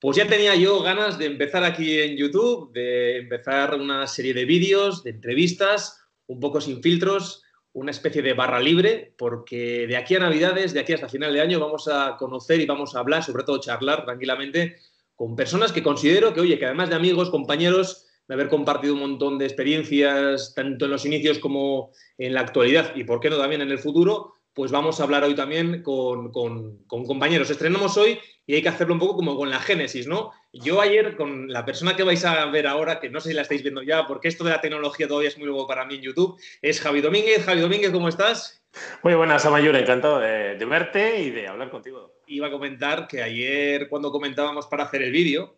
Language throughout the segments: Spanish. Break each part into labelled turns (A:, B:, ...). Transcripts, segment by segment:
A: Pues ya tenía yo ganas de empezar aquí en YouTube, de empezar una serie de vídeos, de entrevistas, un poco sin filtros, una especie de barra libre, porque de aquí a Navidades, de aquí hasta final de año, vamos a conocer y vamos a hablar, sobre todo charlar tranquilamente, con personas que considero que, oye, que además de amigos, compañeros, de haber compartido un montón de experiencias, tanto en los inicios como en la actualidad, y por qué no también en el futuro, pues vamos a hablar hoy también con, compañeros. Estrenamos hoy y hay que hacerlo un poco como con la génesis, ¿no? Yo ayer, con la persona que vais a ver ahora, que no sé si la estáis viendo ya, porque esto de la tecnología todavía es muy nuevo para mí en YouTube, es Javi Domínguez. Javi Domínguez, ¿cómo estás?
B: Muy buenas, Amayura, encantado de, verte y de hablar contigo.
A: Iba a comentar que ayer, cuando comentábamos para hacer el vídeo,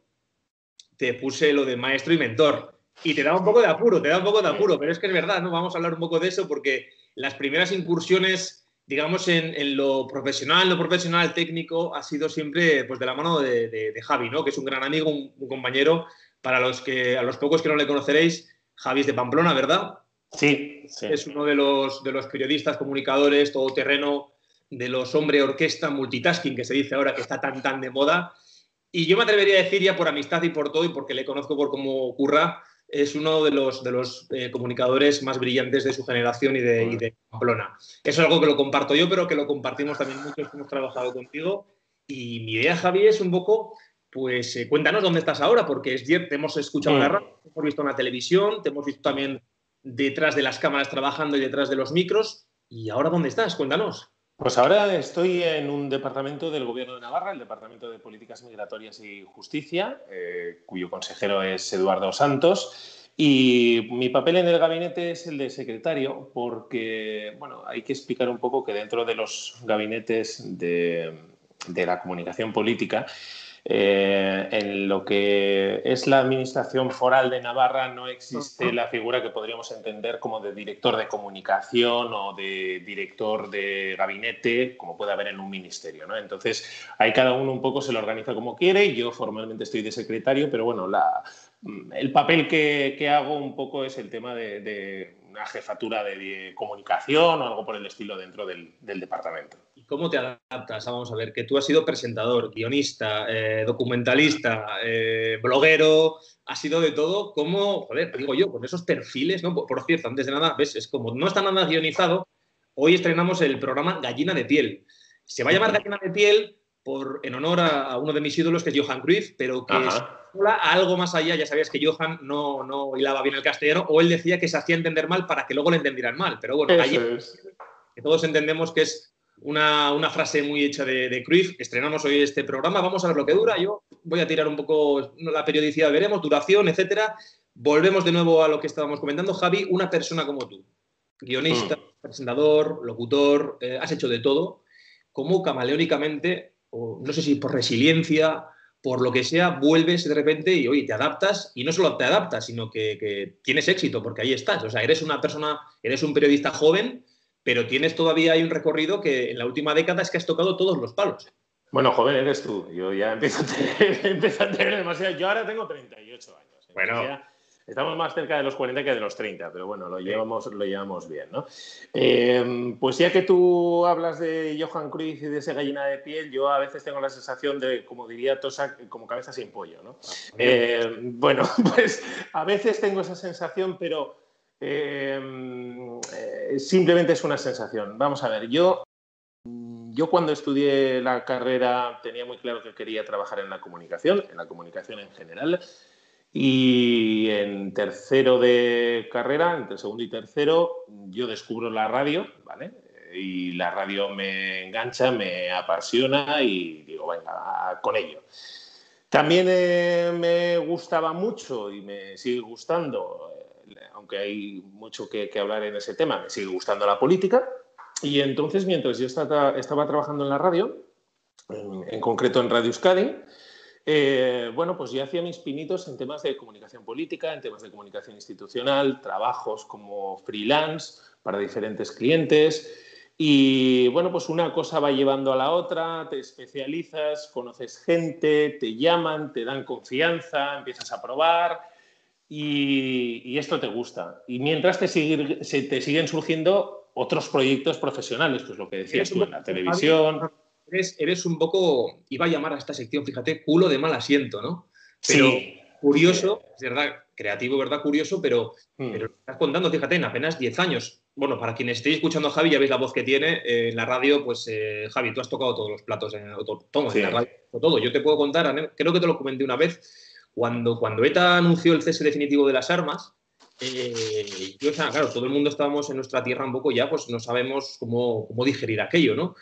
A: te puse lo de maestro y mentor. Y te da un poco de apuro, te da un poco de apuro, pero es que es verdad, ¿no? Vamos a hablar un poco de eso porque las primeras incursiones digamos, en, lo profesional, lo profesional técnico, ha sido siempre pues, de la mano de, Javi, ¿no? que es un gran amigo, un, compañero. Para los que, a los pocos que no le conoceréis, Javi es de Pamplona, ¿verdad?
B: Sí,
A: Es uno de los, de los periodistas, comunicadores, todoterreno, de los hombre orquesta, multitasking, que se dice ahora que está tan, tan de moda. Y yo me atrevería a decir ya por amistad y por todo, y porque le conozco por cómo ocurra, es uno de los, de los eh, comunicadores más brillantes de su generación y de, y Pamplona. Eso es algo que lo comparto yo, pero que lo compartimos también muchos que hemos trabajado contigo. Y mi idea, Javi, es un poco, pues eh, cuéntanos dónde estás ahora, porque es, te hemos escuchado en la radio, te hemos visto en la televisión, te hemos visto también detrás de las cámaras trabajando y detrás de los micros. ¿Y ahora dónde estás? Cuéntanos.
B: Pues ahora estoy en un departamento del Gobierno de Navarra, el Departamento de Políticas Migratorias y Justicia, eh, cuyo consejero es Eduardo Santos. Y mi papel en el gabinete es el de secretario, porque bueno, hay que explicar un poco que dentro de los gabinetes de, de la comunicación política, eh, en lo que es la administración foral de Navarra no existe la figura que podríamos entender como de director de comunicación o de director de gabinete, como puede haber en un ministerio. ¿no? Entonces, ahí cada uno un poco se lo organiza como quiere. Yo formalmente estoy de secretario, pero bueno, la, el papel que, hago un poco es el tema de, una jefatura de, comunicación o algo por el estilo dentro del departamento.
A: ¿Cómo te adaptas? Vamos a ver, que tú has sido presentador, guionista, eh, documentalista, eh, bloguero, has sido de todo. ¿Cómo, joder, digo yo, con esos perfiles, ¿no? Por, cierto, antes de nada, ves, es como no está nada guionizado, hoy estrenamos el programa Gallina de Piel. Se va a llamar Gallina de Piel por, en honor a, uno de mis ídolos, que es Johan Cruyff, pero que es algo más allá. Ya sabías que Johan no, no hilaba bien el castellano, o él decía que se hacía entender mal para que luego le entendieran mal. Pero bueno, que todos entendemos que es una, frase muy hecha de, de Cruyff. Estrenamos hoy este programa, vamos a ver lo que dura. Yo voy a tirar un poco la periodicidad, veremos, duración, etcétera. Volvemos de nuevo a lo que estábamos comentando. Javi, una persona como tú, guionista, mm. presentador, locutor, eh, has hecho de todo. ¿Cómo camaleónicamente, o no sé si por resiliencia, por lo que sea, vuelves de repente y oye, te adaptas y no solo te adaptas, sino que, que, tienes éxito, porque ahí estás. O sea, eres una persona, eres un periodista joven pero tienes todavía hay un recorrido que en la última década es que has tocado todos los palos.
B: Bueno, joven eres tú. Yo ya empiezo a tener, demasiado. Yo ahora tengo 38 años. Bueno. estamos más cerca de los 40 que de los 30, pero bueno, lo llevamos, lo llevamos bien, ¿no? Eh, pues ya que tú hablas de Johan Cruyff y de esa gallina de piel, yo a veces tengo la sensación de, como diría Tosa, como cabeza sin pollo, ¿no? Ah, eh, bueno, pues a veces tengo esa sensación, pero eh, simplemente es una sensación. Vamos a ver, yo, yo cuando estudié la carrera tenía muy claro que quería trabajar en la comunicación, en la comunicación en general. Y en tercero de carrera, entre segundo y tercero, yo descubro la radio, ¿vale? Y la radio me engancha, me apasiona y digo, venga, con ello. También eh, me gustaba mucho y me sigue gustando aunque hay mucho que, hablar en ese tema, me sigue gustando la política. Y entonces, mientras yo estaba, trabajando en la radio, en, concreto en Radio Euskadi, eh, bueno, pues yo hacía mis pinitos en temas de comunicación política, en temas de comunicación institucional, trabajos como freelance para diferentes clientes. Y bueno, pues una cosa va llevando a la otra, te especializas, conoces gente, te llaman, te dan confianza, empiezas a probar y, esto te gusta. Y mientras te, te siguen surgiendo otros proyectos profesionales, pues lo que decías tú en la televisión.
A: eres, un poco, iba a llamar a esta sección, fíjate, culo de mal asiento, ¿no? Pero curioso, es verdad, creativo, ¿verdad? Curioso, pero, mm. pero estás contando, fíjate, en apenas 10 años. Bueno, para quien estéis escuchando a Javi, ya veis la voz que tiene eh, en la radio, pues eh, Javi, tú has tocado todos los platos en, todo, en la radio, todo. Yo te puedo contar, creo que te lo comenté una vez, cuando, cuando ETA anunció el cese definitivo de las armas, eh, yo, claro, todo el mundo estábamos en nuestra tierra un poco ya, pues no sabemos cómo, cómo digerir aquello, ¿no?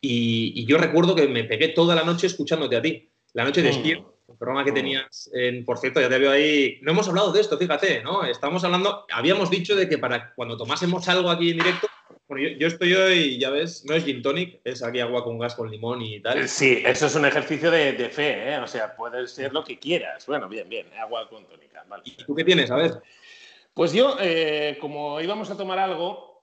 A: Y, yo recuerdo que me pegué toda la noche escuchándote a ti, la noche de despierto, mm. el programa que mm. tenías, en, por cierto, ya te veo ahí, no hemos hablado de esto, fíjate, ¿no? Estamos hablando, habíamos dicho de que para cuando tomásemos algo aquí en directo, bueno, yo, estoy hoy, ya ves, no es gin tonic, es aquí agua con gas con limón y tal.
B: Sí, eso es un ejercicio de, fe, ¿eh? O sea, puedes ser lo que quieras. Bueno, bien, bien, agua con tónica. Vale.
A: ¿Y tú qué tienes? A ver.
B: Pues yo, eh, como íbamos a tomar algo,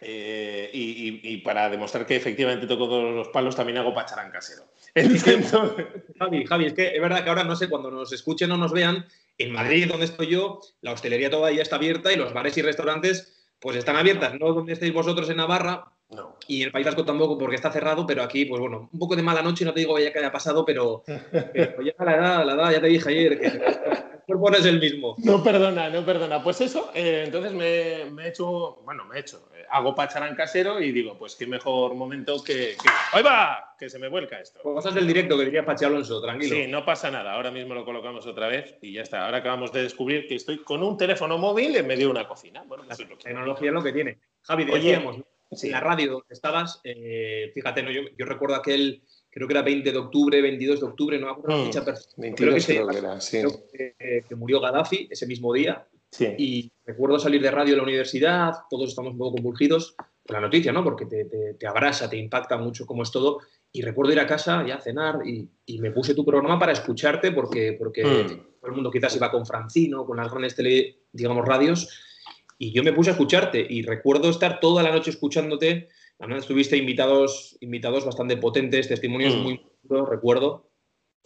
B: eh, y, para demostrar que efectivamente toco todos los palos, también hago pacharán casero.
A: Javi, Javi, es que es verdad que ahora no sé, cuando nos escuchen o nos vean, en Madrid, donde estoy yo, la hostelería todavía está abierta y los bares y restaurantes pues están abiertas, no donde estéis vosotros en Navarra, no. Y el País Vasco tampoco porque está cerrado, pero aquí, pues bueno, un poco de mala noche, no te digo ya que haya pasado, pero, ya la edad, la edad, ya te dije ayer, que cuerpo no es el mismo.
B: No perdona, no perdona. Pues eso, eh, entonces me, me, he hecho, bueno, me he hecho, eh, hago pacharán casero y digo, pues qué mejor momento que. que ¡Ahí va! Que se me vuelca esto.
A: Pues cosas del directo que diría Pachi Alonso, tranquilo.
B: Sí, no pasa nada. Ahora mismo lo colocamos otra vez y ya está. Ahora acabamos de descubrir que estoy con un teléfono móvil en medio de una cocina. Bueno,
A: pues la tecnología es lo que tiene. Javi, decíamos, en la radio donde estabas, eh, fíjate, ¿no? yo, yo recuerdo aquel creo que era 20 de octubre, 22 de octubre, no me acuerdo fecha
B: perfecta. Creo que, era, sí.
A: que, murió Gaddafi ese mismo día. Y recuerdo salir de radio a la universidad, todos estamos un poco convulgidos por la noticia, ¿no? Porque te, te, abrasa, te impacta mucho cómo es todo. Y recuerdo ir a casa ya a cenar y, y me puse tu programa para escucharte porque, porque mm. todo el mundo quizás iba con Francino, con las grandes tele, digamos, radios. Y yo me puse a escucharte y recuerdo estar toda la noche escuchándote Además, tuviste invitados, invitados bastante potentes, testimonios mm. muy buenos, recuerdo.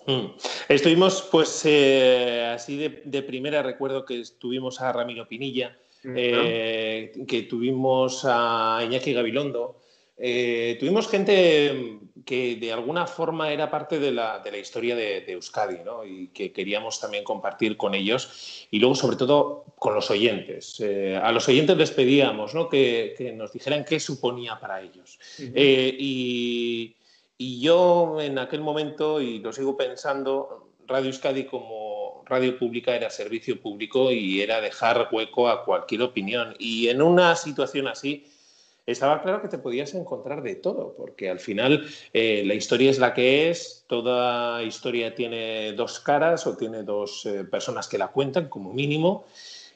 B: Mm. Estuvimos, pues, eh, así de, primera, recuerdo que estuvimos a Ramiro Pinilla, mm, eh, que tuvimos a Iñaki Gabilondo, eh, tuvimos gente que de alguna forma era parte de la, historia de, Euskadi ¿no? y que queríamos también compartir con ellos y luego sobre todo con los oyentes. Eh, a los oyentes les pedíamos ¿no? que, nos dijeran qué suponía para ellos. Eh, y, y, yo en aquel momento, y lo sigo pensando, Radio Euskadi como radio pública era servicio público y era dejar hueco a cualquier opinión. Y en una situación así, estaba claro que te podías encontrar de todo, porque al final eh, la historia es la que es, toda historia tiene dos caras o tiene dos eh, personas que la cuentan como mínimo.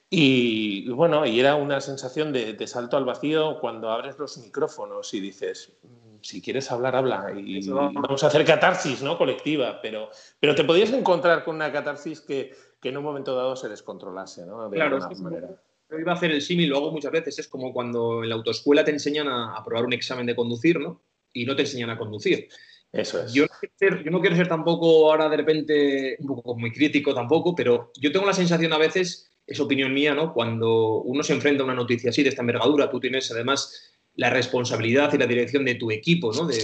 B: Y, bueno, y era una sensación de, salto al vacío cuando abres los micrófonos y dices, mm, si quieres hablar, habla. Y, vamos a hacer catarsis ¿no? colectiva, pero, pero te podías encontrar con una catarsis que, que en un momento dado se descontrolase, ¿no?
A: De claro, alguna manera. Yo iba a hacer el símil, lo hago muchas veces, es como cuando en la autoescuela te enseñan a, a, probar un examen de conducir, ¿no? Y no te enseñan a conducir.
B: Eso es.
A: Yo no, quiero ser, yo no quiero ser tampoco ahora de repente un poco muy crítico tampoco, pero yo tengo la sensación a veces, es opinión mía, ¿no? Cuando uno se enfrenta a una noticia así, de esta envergadura, tú tienes además la responsabilidad y la dirección de tu equipo, ¿no? De,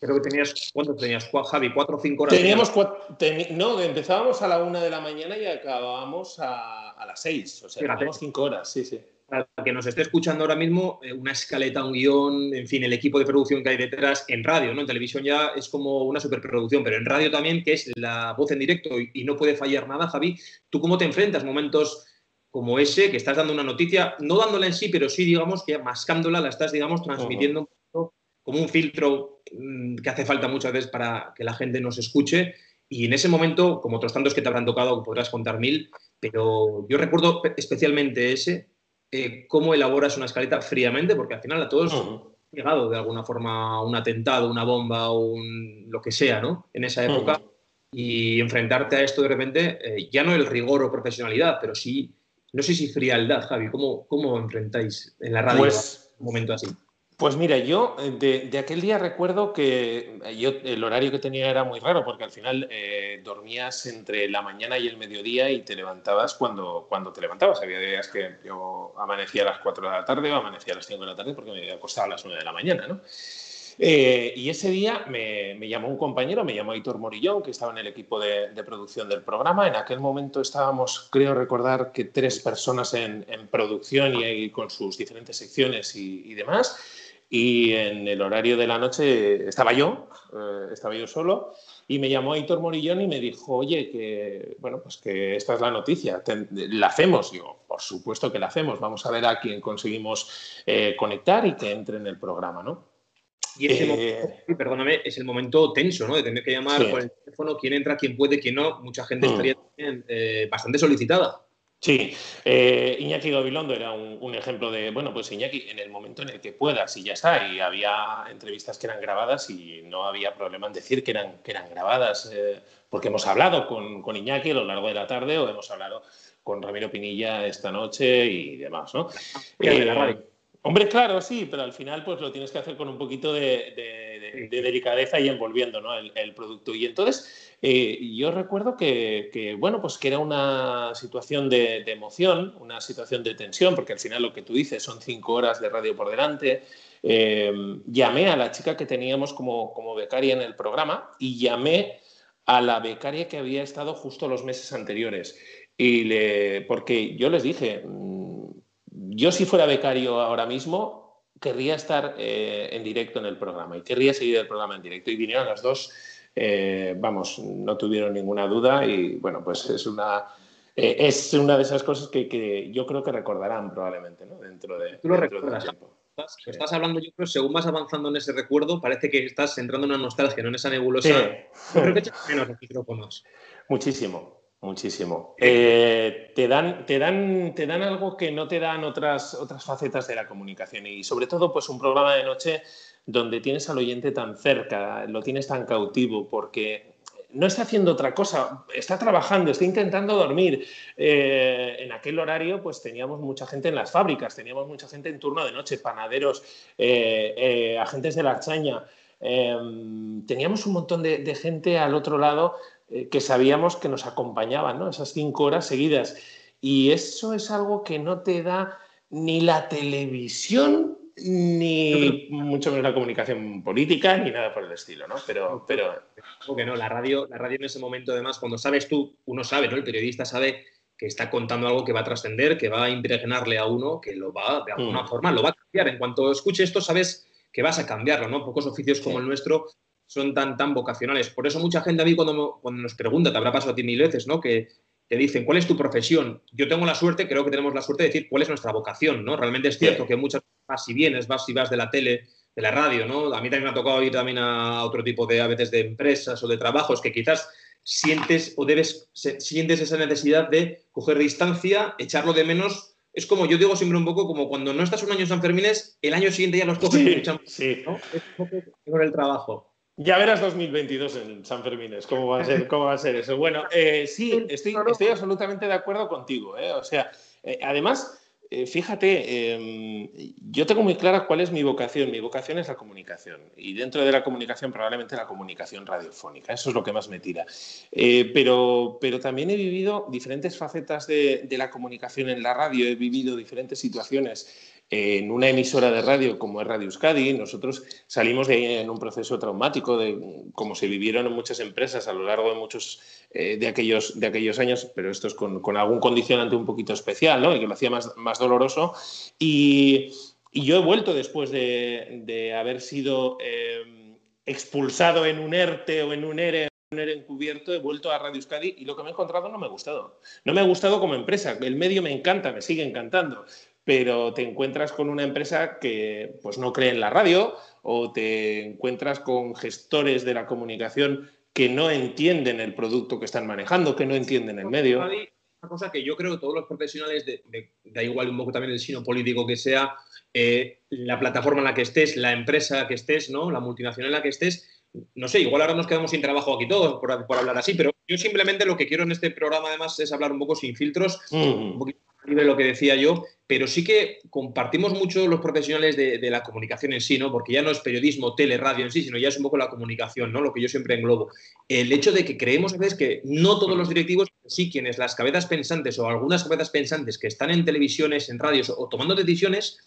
A: Creo que tenías, ¿cuánto tenías, Javi? ¿Cuatro o cinco horas?
B: Teníamos no, empezábamos a la una de la mañana y acabábamos a, a las seis. O sea, teníamos cinco horas, sí, sí.
A: Para que nos esté escuchando ahora mismo, eh, una escaleta, un guion, en fin, el equipo de producción que hay detrás en radio, ¿no? En televisión ya es como una superproducción, pero en radio también, que es la voz en directo y, no puede fallar nada, Javi. ¿Tú cómo te enfrentas momentos como ese, que estás dando una noticia, no dándola en sí, pero sí, digamos, que mascándola, la estás, digamos, transmitiendo como un filtro que hace falta muchas veces para que la gente nos escuche. Y en ese momento, como otros tantos que te habrán tocado, podrás contar mil, pero yo recuerdo especialmente ese, eh, cómo elaboras una escaleta fríamente, porque al final a todos ha llegado de alguna forma un atentado, una bomba, un, lo que sea, ¿no? En esa época. Y enfrentarte a esto de repente, eh, ya no el rigor o profesionalidad, pero sí, no sé si frialdad, Javi, ¿cómo, cómo enfrentáis en la radio
B: pues,
A: un momento así?
B: Pues mira, yo eh, de, aquel día recuerdo que eh, yo el horario que tenía era muy raro porque al final eh, dormías entre la mañana y el mediodía y te levantabas cuando, cuando te levantabas. Había días que yo amanecía a las 4 de la tarde o amanecía a las 5 de la tarde porque me había a las 9 de la mañana, ¿no? Eh, y ese día me, llamó un compañero, me llamó Aitor Morillón, que estaba en el equipo de, producción del programa. En aquel momento estábamos, creo recordar, que tres personas en, producción y, con sus diferentes secciones y, demás. Y en el horario de la noche estaba yo, eh, estaba yo solo. Y me llamó Aitor Morillón y me dijo, oye, que, bueno, pues que esta es la noticia, la hacemos. Digo, por supuesto que la hacemos, vamos a ver a quién conseguimos eh, conectar y que entre en el programa, ¿no?
A: Y ese momento, eh, perdóname, es el momento tenso, ¿no? De tener que llamar por el teléfono, quién entra, quién puede, quién no. Mucha gente mm. estaría eh, bastante solicitada.
B: Sí, eh, Iñaki Gabilondo era un, ejemplo de, bueno, pues Iñaki, en el momento en el que puedas y ya está, y había entrevistas que eran grabadas y no había problema en decir que eran, que eran grabadas, porque hemos hablado con, con, Iñaki a lo largo de la tarde o hemos hablado con Ramiro Pinilla esta noche y demás, ¿no?
A: radio.
B: Hombre, claro, sí, pero al final pues lo tienes que hacer con un poquito de, delicadeza y envolviendo el, producto. Y entonces eh, yo recuerdo que, bueno, pues que era una situación de, emoción, una situación de tensión, porque al final lo que tú dices son cinco horas de radio por delante. Eh, llamé a la chica que teníamos como, como becaria en el programa y llamé a la becaria que había estado justo los meses anteriores. Y le, porque yo les dije, yo si fuera becario ahora mismo, querría estar eh, en directo en el programa y querría seguir el programa en directo. Y vinieron las dos, eh, vamos, no tuvieron ninguna duda y bueno, pues es una, eh, es una de esas cosas que, yo creo que recordarán probablemente ¿no? dentro de,
A: ¿Tú lo recuerdas, tiempo. Estás, hablando, yo creo, según vas avanzando en ese recuerdo, parece que estás entrando en una nostalgia, no en esa nebulosa. creo que echas menos los micrófonos.
B: Muchísimo, Muchísimo. Eh, te, dan, te, dan, te dan algo que no te dan otras, otras facetas de la comunicación y sobre todo pues un programa de noche donde tienes al oyente tan cerca, lo tienes tan cautivo porque no está haciendo otra cosa, está trabajando, está intentando dormir. Eh, en aquel horario pues teníamos mucha gente en las fábricas, teníamos mucha gente en turno de noche, panaderos, eh, agentes de la archaña. teníamos un montón de gente al otro lado eh, que sabíamos que nos acompañaban, ¿no? Esas cinco horas seguidas. Y eso es algo que no te da ni la televisión, ni mucho menos la comunicación política, ni nada por el estilo, ¿no? Pero, pero...
A: que no, la radio, la radio en ese momento, además, cuando sabes tú, uno sabe, ¿no? El periodista sabe que está contando algo que va a trascender, que va a impregnarle a uno, que lo va, de alguna mm. forma, lo va a cambiar. En cuanto escuche esto, sabes que vas a cambiarlo, ¿no? Pocos oficios como el nuestro son tan, tan vocacionales. Por eso mucha gente a mí cuando, cuando nos pregunta, te habrá pasado a ti mil veces, ¿no? Que te dicen, ¿cuál es tu profesión? Yo tengo la suerte, creo que tenemos la suerte de decir cuál es nuestra vocación, ¿no? Realmente es cierto que muchas vas y vienes, vas y vas de la tele, de la radio, ¿no? A mí también me ha tocado ir también a otro tipo de, a veces, de empresas o de trabajos que quizás sientes o debes, sientes esa necesidad de coger distancia, echarlo de menos. Es como, yo digo siempre un poco como cuando no estás un año en San Fermines, el año siguiente ya los coges
B: sí, sí.
A: ¿no? Es un poco con el trabajo.
B: Ya verás 2022 en San Fermín, ¿cómo va a ser, cómo va a ser eso? Bueno, eh, sí, estoy, estoy, absolutamente de acuerdo contigo. ¿eh? O sea, eh, además, fíjate, em, yo tengo muy clara cuál es mi vocación. Mi vocación es la comunicación. Y dentro de la comunicación, probablemente la comunicación radiofónica. Eso es lo que más me tira. pero, pero también he vivido diferentes facetas de, de la comunicación en la radio. He vivido diferentes situaciones en una emisora de radio como es Radio Euskadi, nosotros salimos de ahí en un proceso traumático, de como se vivieron en muchas empresas a lo largo de muchos eh, de, aquellos, de aquellos años, pero esto es con, con, algún condicionante un poquito especial, ¿no? Que lo hacía más, más doloroso. Y, y, yo he vuelto después de, de haber sido eh, expulsado en un ERTE o en un ERE encubierto, he vuelto a Radio Euskadi y lo que me he encontrado no me ha gustado. No me ha gustado como empresa. El medio me encanta, me sigue encantando, pero te encuentras con una empresa que pues, no cree en la radio o te encuentras con gestores de la comunicación que no entienden el producto que están manejando, que no entienden el medio.
A: Una cosa que yo creo que todos los profesionales, de, da igual un poco también el sino político que sea, eh, la plataforma en la que estés, la empresa que estés, ¿no? la multinacional en la que estés, no sé, igual ahora nos quedamos sin trabajo aquí todos por, por, hablar así, pero yo simplemente lo que quiero en este programa además es hablar un poco sin filtros, mm. un poquito libre lo que decía yo, pero sí que compartimos mucho los profesionales de, la comunicación en sí, ¿no? Porque ya no es periodismo, tele, radio en sí, sino ya es un poco la comunicación, ¿no? Lo que yo siempre englobo. El hecho de que creemos a veces que no todos los directivos, sí quienes las cabezas pensantes o algunas cabezas pensantes que están en televisiones, en radios o tomando decisiones,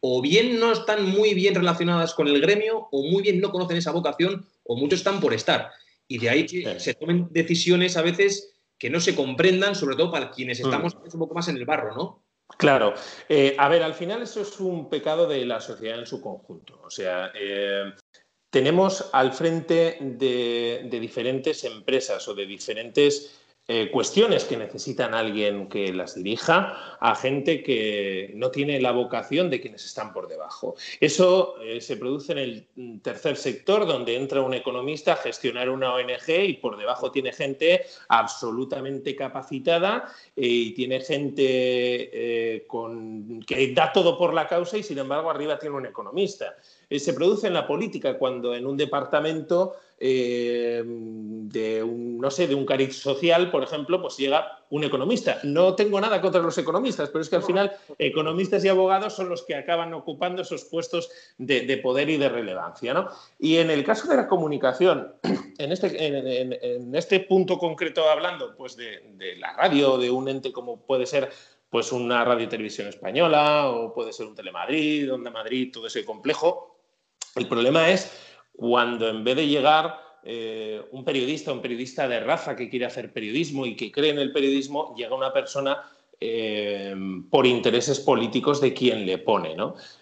A: o bien no están muy bien relacionadas con el gremio, o muy bien no conocen esa vocación, o muchos están por estar. Y de ahí se tomen decisiones a veces que no se comprendan, sobre todo para quienes mm. estamos un poco más en el barro, ¿no?
B: Claro. Eh, a ver, al final eso es un pecado de la sociedad en su conjunto. O sea, eh, tenemos al frente de, diferentes empresas o de diferentes eh, cuestiones que necesitan alguien que las dirija a gente que no tiene la vocación de quienes están por debajo. Eso eh, se produce en el tercer sector, donde entra un economista a gestionar una ONG y por debajo tiene gente absolutamente capacitada eh, y tiene gente que da todo por la causa y sin embargo arriba tiene un economista. Se produce en la política cuando en un departamento eh, de un, no sé, de un cariz social, por ejemplo, pues llega un economista. No tengo nada contra los economistas, pero es que al final economistas y abogados son los que acaban ocupando esos puestos de, poder y de relevancia. ¿no? Y en el caso de la comunicación, en este, en, este punto concreto hablando pues de, de la radio, de un ente como puede ser pues una radio y televisión española o puede ser un Telemadrid, Onda Madrid, todo ese complejo. El problema es cuando en vez de llegar eh, un periodista, un periodista de raza que quiere hacer periodismo y que cree en el periodismo, llega una persona eh, por intereses políticos de quien le pone.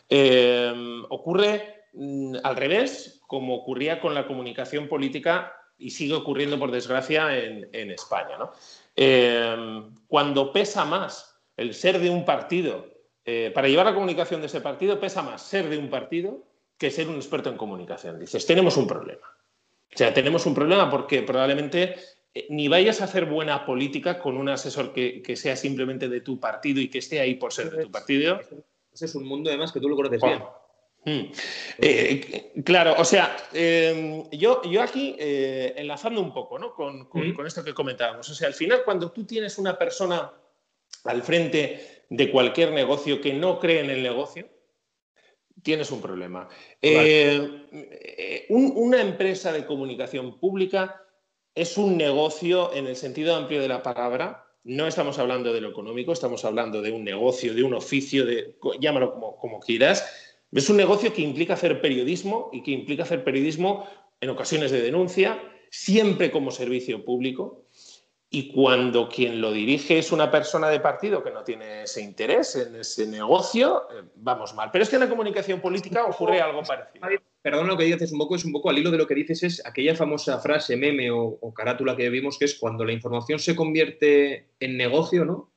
B: Eh, ocurre mm, al revés, como ocurría con la comunicación política y sigue ocurriendo, por desgracia, en, España. cuando pesa más el ser de un partido, para llevar la comunicación de ese partido, pesa más ser de un partido que ser un experto en comunicación. Dices, tenemos un problema. O sea, tenemos un problema porque probablemente eh, ni vayas a hacer buena política con un asesor que, sea simplemente de tu partido y que esté ahí por ser de tu partido.
A: Ese es un mundo además que tú lo conoces bien.
B: Hmm. Eh, claro, o sea, em, yo, yo aquí eh, enlazando un poco ¿no? con, con, esto que comentábamos. O sea, al final cuando tú tienes una persona al frente de cualquier negocio que no cree en el negocio, tienes un problema. Eh, una empresa de comunicación pública es un negocio en el sentido amplio de la palabra. No estamos hablando de lo económico, estamos hablando de un negocio, de un oficio, de, llámalo como, como quieras. Es un negocio que implica hacer periodismo y que implica hacer periodismo en ocasiones de denuncia, siempre como servicio público y cuando quien lo dirige es una persona de partido que no tiene ese interés en ese negocio, eh, vamos mal. Pero es que en la comunicación política ocurre algo parecido.
A: Perdón, lo que dices un poco, es un poco al hilo de lo que dices, es aquella famosa frase, meme o, carátula que vimos, que es cuando la información se convierte en negocio, ¿no?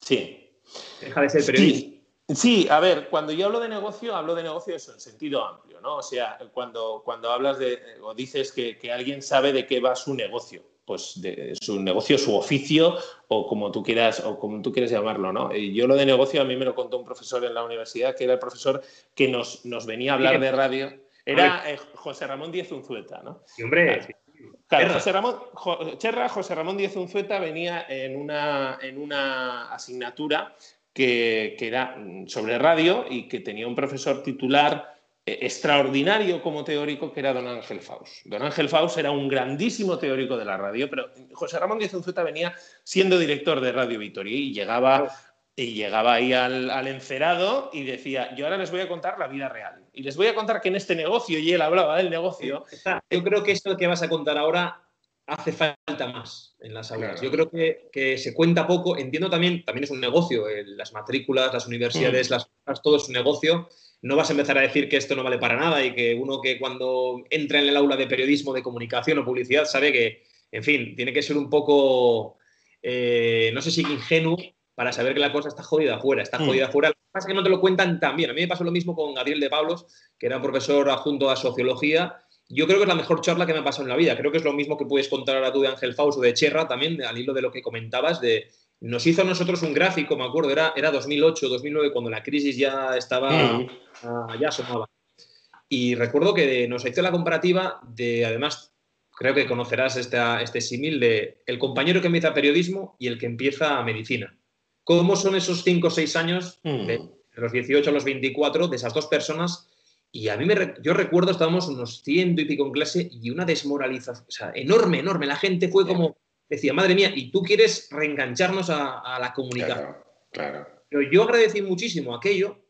B: Sí.
A: Deja de ser periodista.
B: Sí. a ver, cuando yo hablo de negocio, hablo de negocio eso, en sentido amplio, ¿no? O sea, cuando, cuando hablas de, o dices que, que alguien sabe de qué va su negocio pues de su negocio, su oficio o como tú quieras o como tú quieres llamarlo, ¿no? Y yo lo de negocio a mí me lo contó un profesor en la universidad que era el profesor que nos, nos venía a hablar de radio. Era eh, José Ramón Díez Unzueta, ¿no?
A: Sí, hombre.
B: Claro, José Ramón, Cherra, José Ramón Díez Unzueta venía en una, en una asignatura que, que era sobre radio y que tenía un profesor titular extraordinario como teórico que era don Ángel Faust. Don Ángel Faust era un grandísimo teórico de la radio, pero José Ramón Díaz Unzueta venía siendo director de Radio Vitoria y llegaba, y llegaba ahí al, encerado y decía, yo ahora les voy a contar la vida real. Y les voy a contar que en este negocio, y él hablaba del negocio...
A: Yo creo que esto que vas a contar ahora hace falta más en las aulas. Yo creo que, se cuenta poco. Entiendo también, también es un negocio, eh, las matrículas, las universidades, mm. las, todo es un negocio no vas a empezar a decir que esto no vale para nada y que uno que cuando entra en el aula de periodismo, de comunicación o publicidad sabe que, en fin, tiene que ser un poco, eh, no sé si ingenuo para saber que la cosa está jodida afuera, está mm. jodida afuera. Lo que pasa es que no te lo cuentan tan bien. A mí me pasó lo mismo con Gabriel de Pablos, que era profesor adjunto a sociología. Yo creo que es la mejor charla que me ha pasado en la vida. Creo que es lo mismo que puedes contar ahora tú de Ángel Faust o de Cherra también, al hilo de lo que comentabas, de nos hizo a nosotros un gráfico, me acuerdo, era, era 2008, 2009, cuando la crisis ya estaba, mm. ah, ya asomaba. Y recuerdo que nos hizo la comparativa de, además, creo que conocerás este símil de el compañero que empieza periodismo y el que empieza medicina. ¿Cómo son esos 5 o 6 años, mm. de, los 18 a los 24, de esas dos personas? Y a mí, me, yo recuerdo, estábamos unos ciento y pico en clase y una desmoralización, o sea, enorme, enorme. La gente fue como decía, madre mía, y tú quieres reengancharnos a, la comunicación.
B: Claro,
A: Pero yo agradecí muchísimo aquello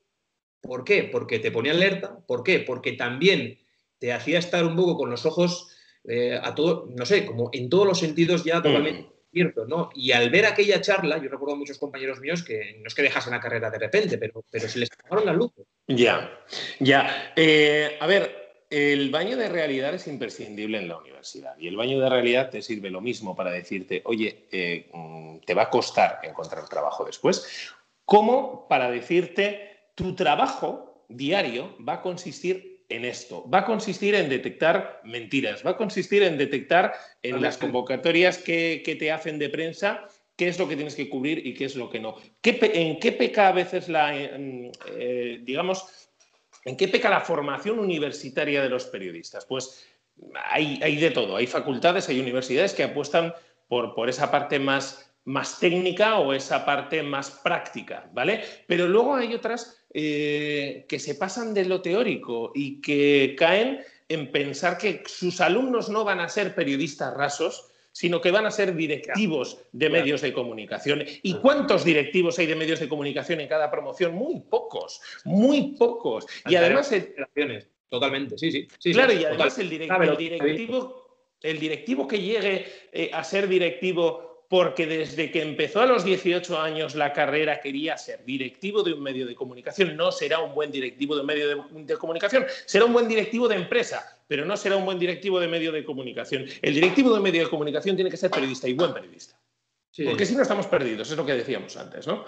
A: ¿Por qué? Porque te ponía alerta. ¿Por qué? Porque también te hacía estar un poco con los ojos eh, a todo, no sé, como en todos los sentidos ya totalmente cierto, ¿no? Y al ver aquella charla, yo recuerdo a muchos compañeros míos que no es que dejasen la carrera de repente, pero, pero se les apagaron las luces.
B: Ya, ya. Eh, a ver, el baño de realidad es imprescindible en la universidad y el baño de realidad te sirve lo mismo para decirte, oye, eh, mm, te va a costar encontrar trabajo después, como para decirte, tu trabajo diario va a consistir en esto, va a consistir en detectar mentiras, va a consistir en detectar en las convocatorias que, te hacen de prensa qué es lo que tienes que cubrir y qué es lo que no. ¿En qué peca a veces la, eh, eh, digamos, ¿En qué peca la formación universitaria de los periodistas? Pues hay, de todo. Hay facultades, hay universidades que apuestan por, esa parte más, más, técnica o esa parte más práctica, ¿vale? Pero luego hay otras eh, que se pasan de lo teórico y que caen en pensar que sus alumnos no van a ser periodistas rasos, sino que van a ser directivos de medios de comunicación. ¿Y cuántos directivos hay de medios de comunicación en cada promoción? Muy pocos, muy pocos. Y además...
A: Totalmente, sí, sí.
B: claro, y además el, directivo, el directivo que llegue eh, a ser directivo porque desde que empezó a los 18 años la carrera quería ser directivo de un medio de comunicación. No será un buen directivo de un medio de, comunicación, será un buen directivo de empresa, pero no será un buen directivo de medio de comunicación. El directivo de medio de comunicación tiene que ser periodista y buen periodista. Porque si no estamos perdidos, es lo que decíamos antes, ¿no?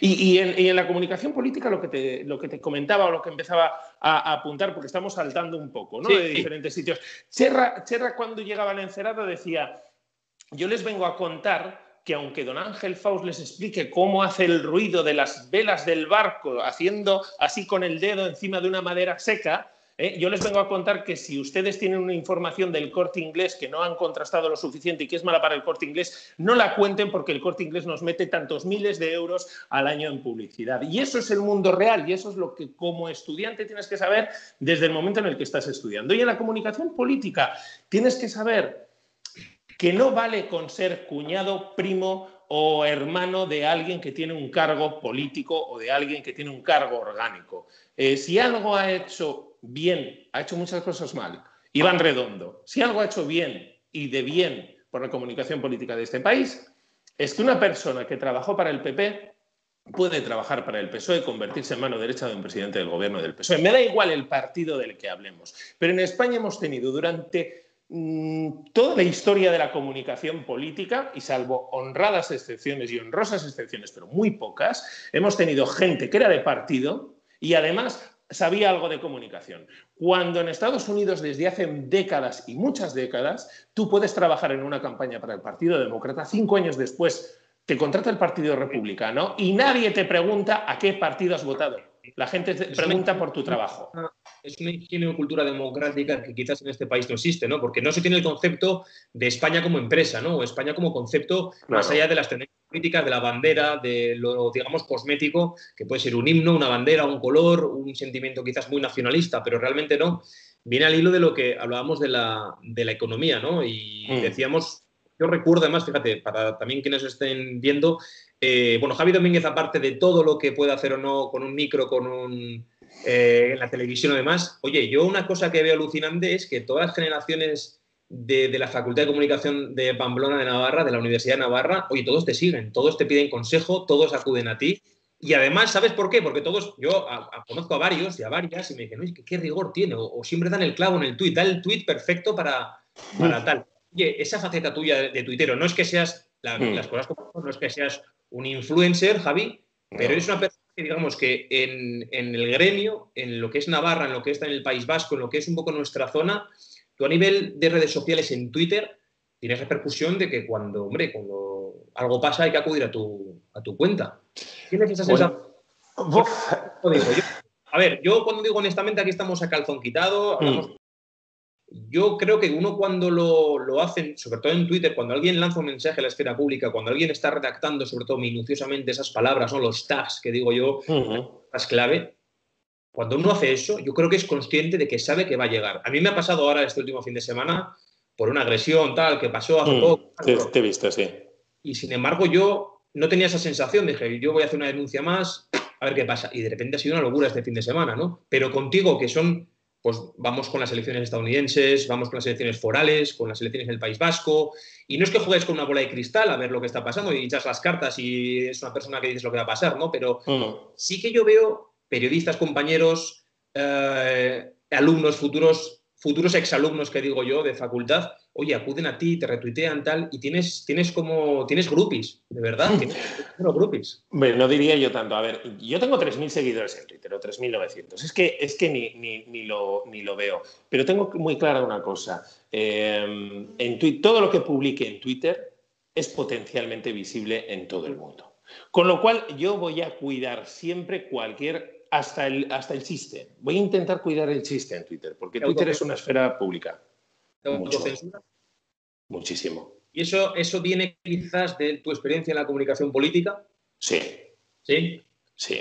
B: Y, en, la comunicación política lo que, te, lo que te comentaba o lo que empezaba a, apuntar, porque estamos saltando un poco, ¿no? de diferentes sitios. Cherra, Cherra cuando llegaba a la encerada decía, yo les vengo a contar que aunque don Ángel Faust les explique cómo hace el ruido de las velas del barco haciendo así con el dedo encima de una madera seca, ¿eh? yo les vengo a contar que si ustedes tienen una información del corte inglés que no han contrastado lo suficiente y que es mala para el corte inglés, no la cuenten porque el corte inglés nos mete tantos miles de euros al año en publicidad. Y eso es el mundo real y eso es lo que como estudiante tienes que saber desde el momento en el que estás estudiando. Y en la comunicación política tienes que saber que no vale con ser cuñado, primo o hermano de alguien que tiene un cargo político o de alguien que tiene un cargo orgánico. Eh, si algo ha hecho bien, ha hecho muchas cosas mal, Iván Redondo, si algo ha hecho bien y de bien por la comunicación política de este país, es que una persona que trabajó para el PP puede trabajar para el PSOE y convertirse en mano derecha de un presidente del gobierno del PSOE. Me da igual el partido del que hablemos, pero en España hemos tenido durante toda la historia de la comunicación política, y salvo honradas excepciones y honrosas excepciones, pero muy pocas, hemos tenido gente que era de partido y además sabía algo de comunicación. Cuando en Estados Unidos desde hace décadas y muchas décadas, tú puedes trabajar en una campaña para el Partido Demócrata, cinco años después te contrata el Partido Republicano y nadie te pregunta a qué partido has votado. La gente te pregunta por tu trabajo
A: es una ingenio cultura democrática que quizás en este país no existe, ¿no? Porque no se tiene el concepto de España como empresa, ¿no? O España como concepto más allá de las tendencias políticas, de la bandera, de lo, digamos, cosmético, que puede ser un himno, una bandera, un color, un sentimiento quizás muy nacionalista, pero realmente no. Viene al hilo de lo que hablábamos de la, de la economía, ¿no? Y mm. decíamos, yo recuerdo además, fíjate, para también quienes estén viendo, eh, bueno, Javi Domínguez, aparte de todo lo que puede hacer o no con un micro, con un eh, en la televisión además. Oye, yo una cosa que veo alucinante es que todas las generaciones de, la Facultad de Comunicación de Pamplona de Navarra, de la Universidad de Navarra, oye, todos te siguen, todos te piden consejo, todos acuden a ti. Y además, ¿sabes por qué? Porque todos, yo conozco a varios y a varias y me dicen, oye, ¿qué, rigor tiene? O, siempre dan el clavo en el tuit, da el tuit perfecto para, para tal. Oye, esa faceta tuya de, de tuitero, no es que seas, mm. las cosas como no es que seas un influencer, Javi, pero eres una persona digamos que en, el gremio, en lo que es Navarra, en lo que está en el País Vasco, en lo que es un poco nuestra zona, tú a nivel de redes sociales en Twitter tienes repercusión de que cuando, hombre, cuando algo pasa hay que acudir a tu, a tu cuenta. ¿Tienes esa sensación? A ver, yo cuando digo honestamente aquí estamos a calzón quitado, hablamos mm yo creo que uno cuando lo, lo, hacen, sobre todo en Twitter, cuando alguien lanza un mensaje a la esfera pública, cuando alguien está redactando sobre todo minuciosamente esas palabras, o los tags que digo yo, las clave, cuando uno hace eso, yo creo que es consciente de que sabe que va a llegar. A mí me ha pasado ahora este último fin de semana por una agresión tal que pasó hace mm, poco.
B: Te, he visto, sí.
A: Y sin embargo yo no tenía esa sensación, dije, yo voy a hacer una denuncia más, a ver qué pasa. Y de repente ha sido una locura este fin de semana, ¿no? Pero contigo, que son, pues vamos con las elecciones estadounidenses, vamos con las elecciones forales, con las elecciones del País Vasco, y no es que juegues con una bola de cristal a ver lo que está pasando y echas las cartas y es una persona que dices lo que va a pasar, ¿no? Pero sí que yo veo periodistas, compañeros, eh, alumnos, futuros, futuros exalumnos que digo yo de facultad, oye, acuden a ti, te retuitean tal, y tienes, tienes como, tienes groupies, de verdad, tienes groupies.
B: Bueno, no diría yo tanto. A ver, yo tengo 3.000 seguidores en Twitter, o 3.900. Es que, es que ni, ni, lo, ni lo veo. Pero tengo muy clara una cosa. Eh, en todo lo que publique en Twitter es potencialmente visible en todo el mundo. Con lo cual, yo voy a cuidar siempre cualquier hasta el, hasta el chiste. Voy a intentar cuidar el chiste en Twitter, porque Twitter es una esfera pública. Mucho. Muchísimo.
A: ¿Y eso, eso viene quizás de tu experiencia en la comunicación política?
B: Sí.
A: ¿Sí?
B: Sí,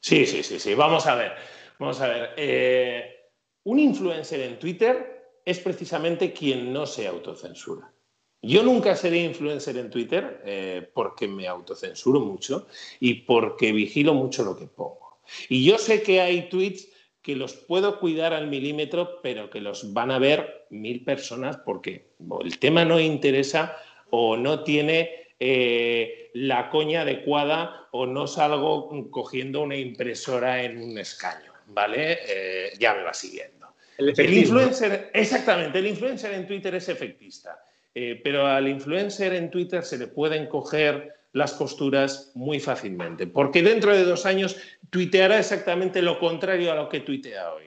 B: sí, sí, sí. sí. Vamos a ver. Vamos a ver. Eh, un influencer en Twitter es precisamente quien no se autocensura. Yo nunca seré influencer en Twitter eh, porque me autocensuro mucho y porque vigilo mucho lo que pongo. Y yo sé que hay tweets que los puedo cuidar al milímetro, pero que los van a ver mil personas porque el tema no interesa o no tiene eh, la coña adecuada o no salgo cogiendo una impresora en un escaño, ¿vale? Eh, ya me va siguiendo. El, influencer, exactamente, el influencer en Twitter es efectista, eh, pero al influencer en Twitter se le pueden coger las posturas muy fácilmente, porque dentro de dos años tuiteará exactamente lo contrario a lo que tuitea hoy.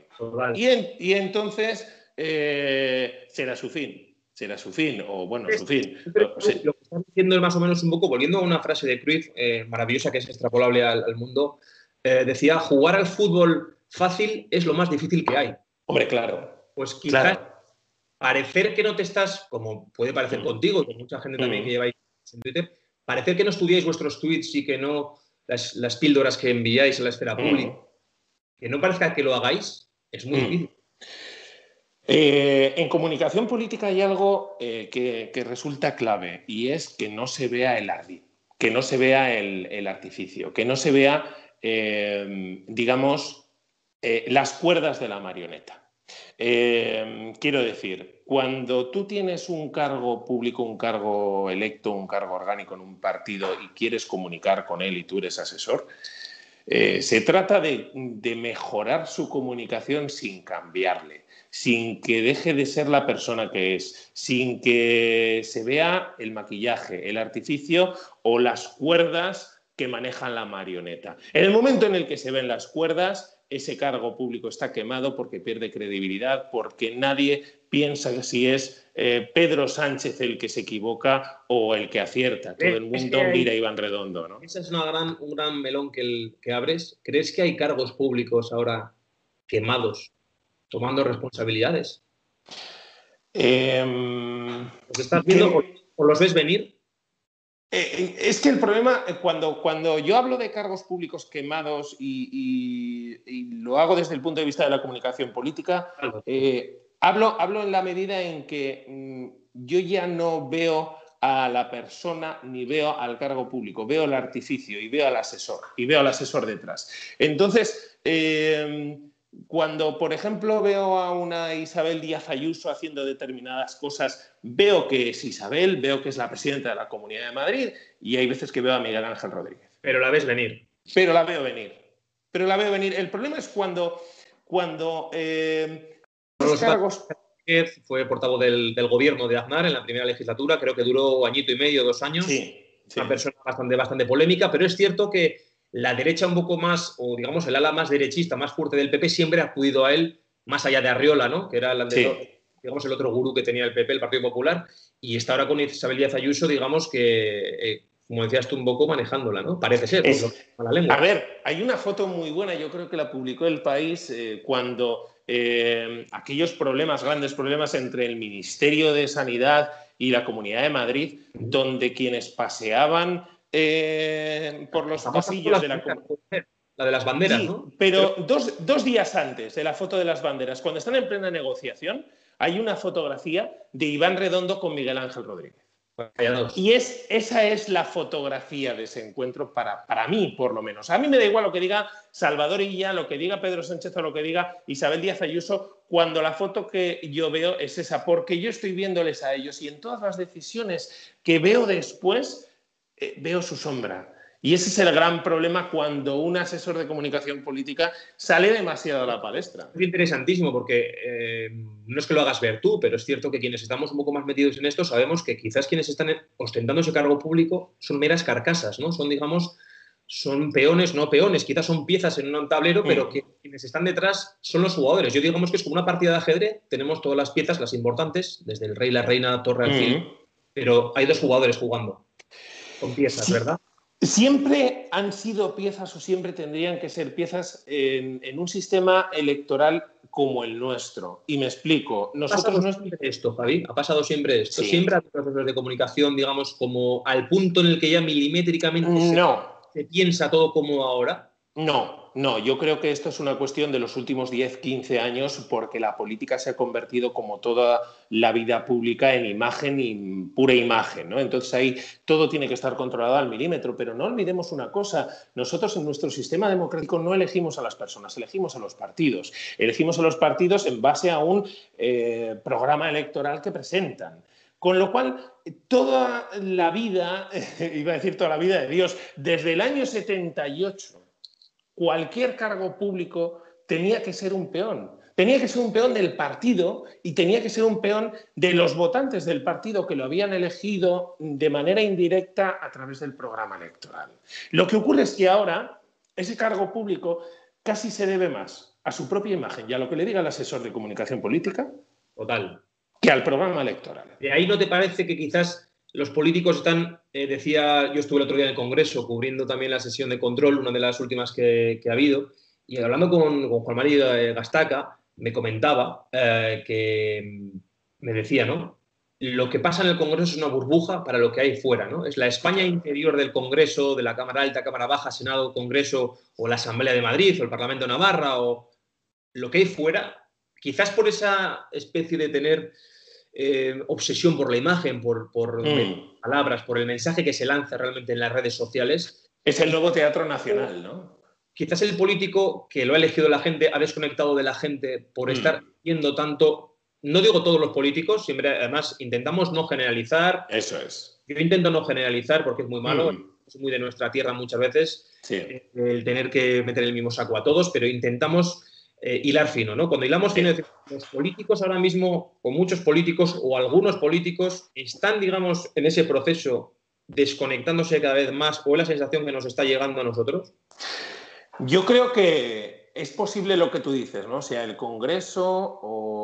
B: Y, entonces eh, será su fin, será su fin, o bueno, su fin.
A: Lo que están diciendo es más o menos un poco, volviendo a una frase de Cruyff eh, maravillosa que es extrapolable al, mundo, eh, decía, jugar al fútbol fácil es lo más difícil que hay.
B: Hombre, claro.
A: Pues quizás parecer que no te estás, como puede parecer mm. contigo, con mucha gente también mm. que lleváis en Twitter, parecer que no estudiáis vuestros tweets y que no las, píldoras que enviáis a la esfera pública, que no parezca que lo hagáis, es muy difícil.
B: Eh, en comunicación política hay algo eh, que, resulta clave y es que no se vea el ardi, que no se vea el, artificio, que no se vea, eh, digamos, las cuerdas de la marioneta. Quiero decir, cuando tú tienes un cargo público, un cargo electo, un cargo orgánico en un partido y quieres comunicar con él y tú eres asesor, eh, se trata de, mejorar su comunicación sin cambiarle, sin que deje de ser la persona que es, sin que se vea el maquillaje, el artificio o las cuerdas que manejan la marioneta. En el momento en el que se ven las cuerdas, ese cargo público está quemado porque pierde credibilidad, porque nadie piensa si es eh, Pedro Sánchez el que se equivoca o el que acierta. Todo el mundo mira a Iván Redondo. ¿no?
A: Ese es una gran, un gran melón que, el, que abres. ¿Crees que hay cargos públicos ahora quemados, tomando responsabilidades?
B: Em,
A: ¿Los estás viendo o los ves venir?
B: Eh, es que el problema, eh, cuando, cuando yo hablo de cargos públicos quemados y, lo hago desde el punto de vista de la comunicación política, eh, hablo, hablo en la medida en que mm, yo ya no veo a la persona ni veo al cargo público, veo el artificio y veo al asesor, y veo al asesor detrás. Entonces, cuando, por ejemplo, veo a una Isabel Díaz Ayuso haciendo determinadas cosas, veo que es Isabel, veo que es la presidenta de la Comunidad de Madrid y hay veces que veo a Miguel Ángel Rodríguez.
A: Pero la ves venir.
B: Pero la veo venir. Pero la veo venir. El problema es cuando, cuando
A: eh, los cargos... Fue portavoz del, gobierno de Aznar en la primera legislatura, creo que duró añito y medio, dos años. Sí, Una persona bastante, bastante polémica, pero es cierto que la derecha un poco más, o digamos el ala más derechista, más fuerte del PP, siempre ha acudido a él, más allá de Arriola, ¿no? que era el, digamos, el otro gurú que tenía el PP, el Partido Popular, y está ahora con Isabel Díaz Ayuso, digamos que, eh, como decías tú, un poco manejándola, ¿no? Parece ser,
B: a, ver, hay una foto muy buena, yo creo que la publicó El País eh, cuando eh, aquellos problemas, grandes problemas entre el Ministerio de Sanidad y la Comunidad de Madrid, donde quienes paseaban eh, por los pasillos de la
A: La de las banderas, ¿no?
B: Pero dos, días antes de la foto de las banderas, cuando están en plena negociación, hay una fotografía de Iván Redondo con Miguel Ángel Rodríguez. Y es, esa es la fotografía de ese encuentro para, para mí, por lo menos. A mí me da igual lo que diga Salvador Illa, lo que diga Pedro Sánchez o lo que diga Isabel Díaz Ayuso, cuando la foto que yo veo es esa, porque yo estoy viéndoles a ellos y en todas las decisiones que veo después, eh, veo su sombra y ese es el gran problema cuando un asesor de comunicación política sale demasiado a la palestra.
A: Es interesantísimo porque eh, no es que lo hagas ver tú, pero es cierto que quienes estamos un poco más metidos en esto sabemos que quizás quienes están ostentando ese cargo público son meras carcasas, ¿no? Son, digamos, son peones, no peones, quizás son piezas en un tablero, pero mm. que quienes están detrás son los jugadores. Yo digamos que es como una partida de ajedrez, tenemos todas las piezas, las importantes, desde el rey, la reina, torre, alfil, mm. pero hay dos jugadores jugando. Son piezas, ¿verdad?
B: Siempre han sido piezas o siempre tendrían que ser piezas en, un sistema electoral como el nuestro. Y me explico.
A: Nosotros no es esto, Javi. Ha pasado siempre esto. Siempre a procesos de comunicación, digamos, como al punto en el que ya milimétricamente se piensa todo como ahora.
B: No, no, yo creo que esto es una cuestión de los últimos 10, 15 años porque la política se ha convertido como toda la vida pública en imagen y pura imagen, ¿no? Entonces ahí todo tiene que estar controlado al milímetro, pero no olvidemos una cosa, nosotros en nuestro sistema democrático no elegimos a las personas, elegimos a los partidos, elegimos a los partidos en base a un eh, programa electoral que presentan. Con lo cual, toda la vida, iba a decir toda la vida de Dios, desde el año 78 cualquier cargo público tenía que ser un peón. Tenía que ser un peón del partido y tenía que ser un peón de los votantes del partido que lo habían elegido de manera indirecta a través del programa electoral. Lo que ocurre es que ahora ese cargo público casi se debe más a su propia imagen y a lo que le diga el asesor de comunicación política
A: Total.
B: que al programa electoral.
A: ¿De ahí no te parece que quizás los políticos están, eh, decía, yo estuve el otro día en el Congreso cubriendo también la sesión de control, una de las últimas que, ha habido, y hablando con, Juan María Gastaca, me comentaba eh, que me decía, ¿no? Lo que pasa en el Congreso es una burbuja para lo que hay fuera, ¿no? Es la España interior del Congreso, de la Cámara Alta, Cámara Baja, Senado, Congreso, o la Asamblea de Madrid, o el Parlamento de Navarra, o lo que hay fuera, quizás por esa especie de tener eh, obsesión por la imagen, por, mm. palabras, por el mensaje que se lanza realmente en las redes sociales.
B: Es el nuevo teatro nacional, ¿no?
A: Quizás el político que lo ha elegido la gente ha desconectado de la gente por mm. estar viendo tanto. No digo todos los políticos, siempre además intentamos no generalizar.
B: Eso es.
A: Yo intento no generalizar porque es muy malo, mm. es muy de nuestra tierra muchas veces eh, el tener que meter el mismo saco a todos, pero intentamos eh, hilar fino, ¿no? Cuando hilamos fino, los políticos ahora mismo, o muchos políticos, o algunos políticos, están, digamos, en ese proceso desconectándose cada vez más, o es la sensación que nos está llegando a nosotros?
B: Yo creo que es posible lo que tú dices, ¿no? sea, el Congreso o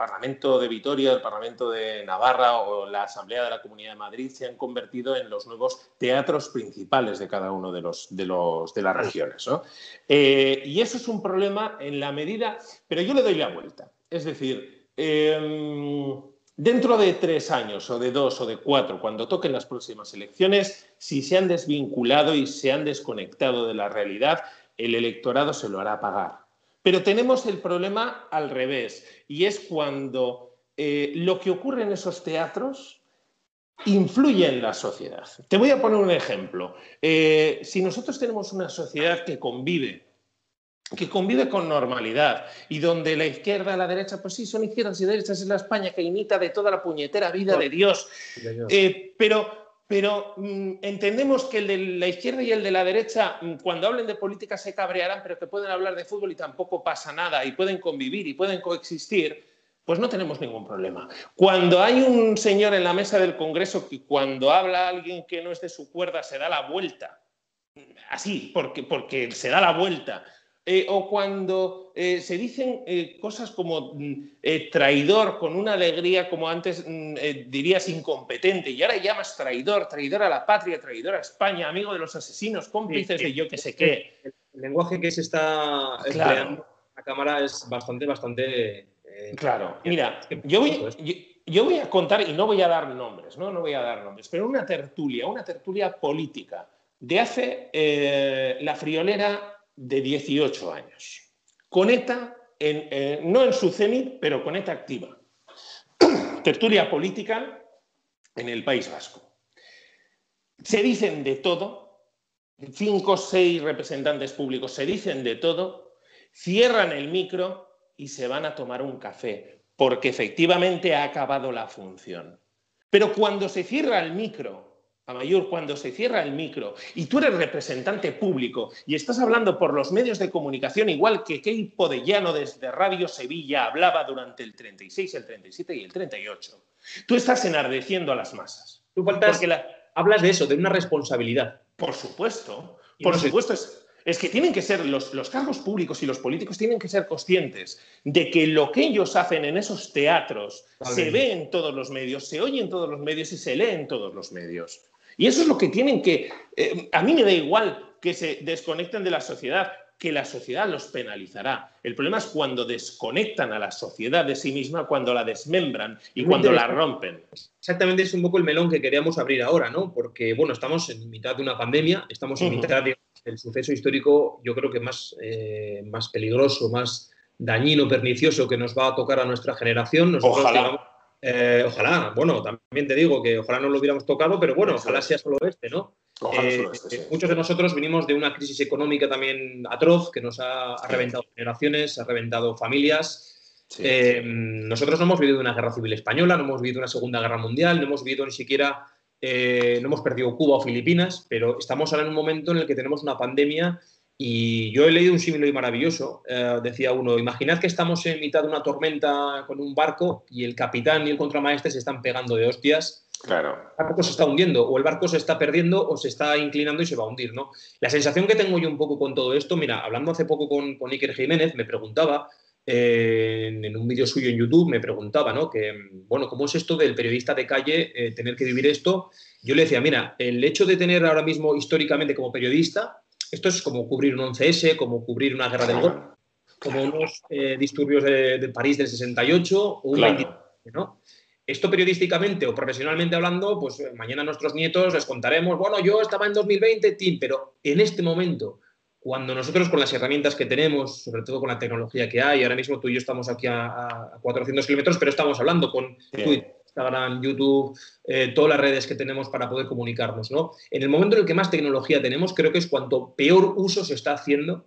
B: Parlamento de Vitoria, el Parlamento de Navarra o la Asamblea de la Comunidad de Madrid se han convertido en los nuevos teatros principales de cada uno de, los, de, los, de las regiones. ¿no? Eh, y eso es un problema en la medida, pero yo le doy la vuelta. Es decir, em, dentro de tres años o de dos o de cuatro, cuando toquen las próximas elecciones, si se han desvinculado y se han desconectado de la realidad, el electorado se lo hará pagar. Pero tenemos el problema al revés, y es cuando eh, lo que ocurre en esos teatros influye en la sociedad. Te voy a poner un ejemplo. Eh, si nosotros tenemos una sociedad que convive, que convive con normalidad y donde la izquierda y la derecha, pues sí, son izquierdas y derechas, es la España que imita de toda la puñetera vida de Dios. Eh, pero pero mm, entendemos que el de la izquierda y el de la derecha, mm, cuando hablen de política, se cabrearán, pero que pueden hablar de fútbol y tampoco pasa nada, y pueden convivir y pueden coexistir, pues no tenemos ningún problema. Cuando hay un señor en la mesa del Congreso que cuando habla alguien que no es de su cuerda se da la vuelta, así, porque, porque se da la vuelta, eh, o cuando eh, se dicen eh, cosas como mm, traidor con una alegría, como antes mm, dirías incompetente, y ahora llamas traidor, traidor a la patria, traidor a España, amigo de los asesinos, cómplices de yo que sé qué.
A: El, lenguaje que se está empleando en la Cámara es bastante, bastante...
B: claro, mira, yo voy, yo, voy, a contar, y no voy a dar nombres, ¿no? no voy a dar nombres, pero una tertulia, una tertulia política de hace la friolera de 18 años. Con ETA, eh, no en su cenit, pero con ETA activa. Tertulia política en el País Vasco. Se dicen de todo, cinco o seis representantes públicos se dicen de todo, cierran el micro y se van a tomar un café, porque efectivamente ha acabado la función. Pero cuando se cierra el micro mayor cuando se cierra el micro y tú eres representante público y estás hablando por los medios de comunicación, igual que Kei Podellano desde Radio Sevilla hablaba durante el 36, el 37 y el 38, tú estás enardeciendo a las masas.
A: Tú faltas, hablas de eso, de una responsabilidad.
B: Por supuesto, por supuesto. Es, es que tienen que ser, los, los, cargos públicos y los políticos tienen que ser conscientes de que lo que ellos hacen en esos teatros se ve en todos los medios, se oye en todos los medios y se lee en todos los medios. Y eso es lo que tienen que... Eh, a mí me da igual que se desconecten de la sociedad, que la sociedad los penalizará. El problema es cuando desconectan a la sociedad de sí misma, cuando la desmembran y cuando la rompen.
A: Exactamente, es un poco el melón que queríamos abrir ahora, ¿no? Porque, bueno, estamos en mitad de una pandemia, estamos en mitad del suceso histórico, yo creo que más, eh, más peligroso, más dañino, pernicioso que nos va a tocar a nuestra generación.
B: Ojalá.
A: Eh, ojalá, bueno, también te digo que ojalá no lo hubiéramos tocado, pero bueno, ojalá sea solo este, ¿no? Eh, este, muchos de nosotros venimos de una crisis económica también atroz que nos ha, reventado generaciones, ha reventado familias. Eh, nosotros no hemos vivido una guerra civil española, no hemos vivido una segunda guerra mundial, no hemos vivido ni siquiera, no hemos perdido Cuba o Filipinas, pero estamos ahora en un momento en el que tenemos una pandemia y yo he leído un símil maravilloso. Eh, decía uno, imaginad que estamos en mitad de una tormenta con un barco y el capitán y el contramaestre se están pegando de hostias.
B: Claro.
A: El barco se está hundiendo, o el barco se está perdiendo, o se está inclinando y se va a hundir, ¿no? La sensación que tengo yo un poco con todo esto, mira, hablando hace poco con, con Iker Jiménez, me preguntaba, eh, en, un vídeo suyo en YouTube, me preguntaba, ¿no? Que, bueno, ¿cómo es esto del periodista de calle eh, tener que vivir esto? Yo le decía, mira, el hecho de tener ahora mismo históricamente como periodista, esto es como cubrir un 11S, como cubrir una guerra del Golfo, como unos eh, disturbios de, París del 68 o un ¿no? Esto periodísticamente o profesionalmente hablando, pues eh, mañana a nuestros nietos les contaremos, bueno, yo estaba en 2020, Tim, pero en este momento, cuando nosotros con las herramientas que tenemos, sobre todo con la tecnología que hay, ahora mismo tú y yo estamos aquí a, 400 kilómetros, pero estamos hablando con Twitter Instagram, YouTube, eh, todas las redes que tenemos para poder comunicarnos. ¿no? En el momento en el que más tecnología tenemos, creo que es cuanto peor uso se está haciendo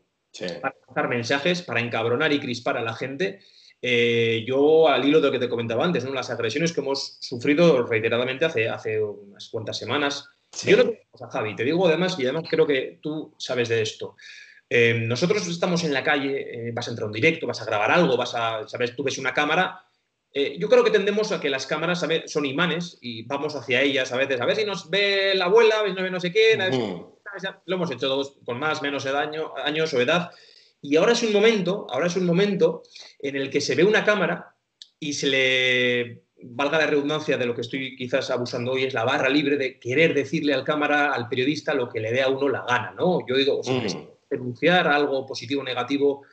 A: para lanzar mensajes, para encabronar y crispar a la gente. Eh, yo, al hilo de lo que te comentaba antes, ¿no? las agresiones que hemos sufrido reiteradamente hace, hace unas cuantas semanas. Yo no tengo Javi, te digo además, y además creo que tú sabes de esto. Eh, nosotros estamos en la calle, vas a entrar a un directo, vas a grabar algo, vas a, sabes, tú ves una cámara eh, yo creo que tendemos a que las cámaras son imanes y vamos hacia ellas a veces, a ver si nos ve la abuela, a ver si nos ve no sé quién. Lo hemos hecho todos con más, menos años o edad. Y ahora es un momento, ahora es un momento en el que se ve una cámara y se le valga la redundancia de lo que estoy quizás abusando hoy, es la barra libre de querer decirle al cámara, al periodista, lo que le dé a uno la gana, ¿no? Yo digo, denunciar algo positivo o negativo,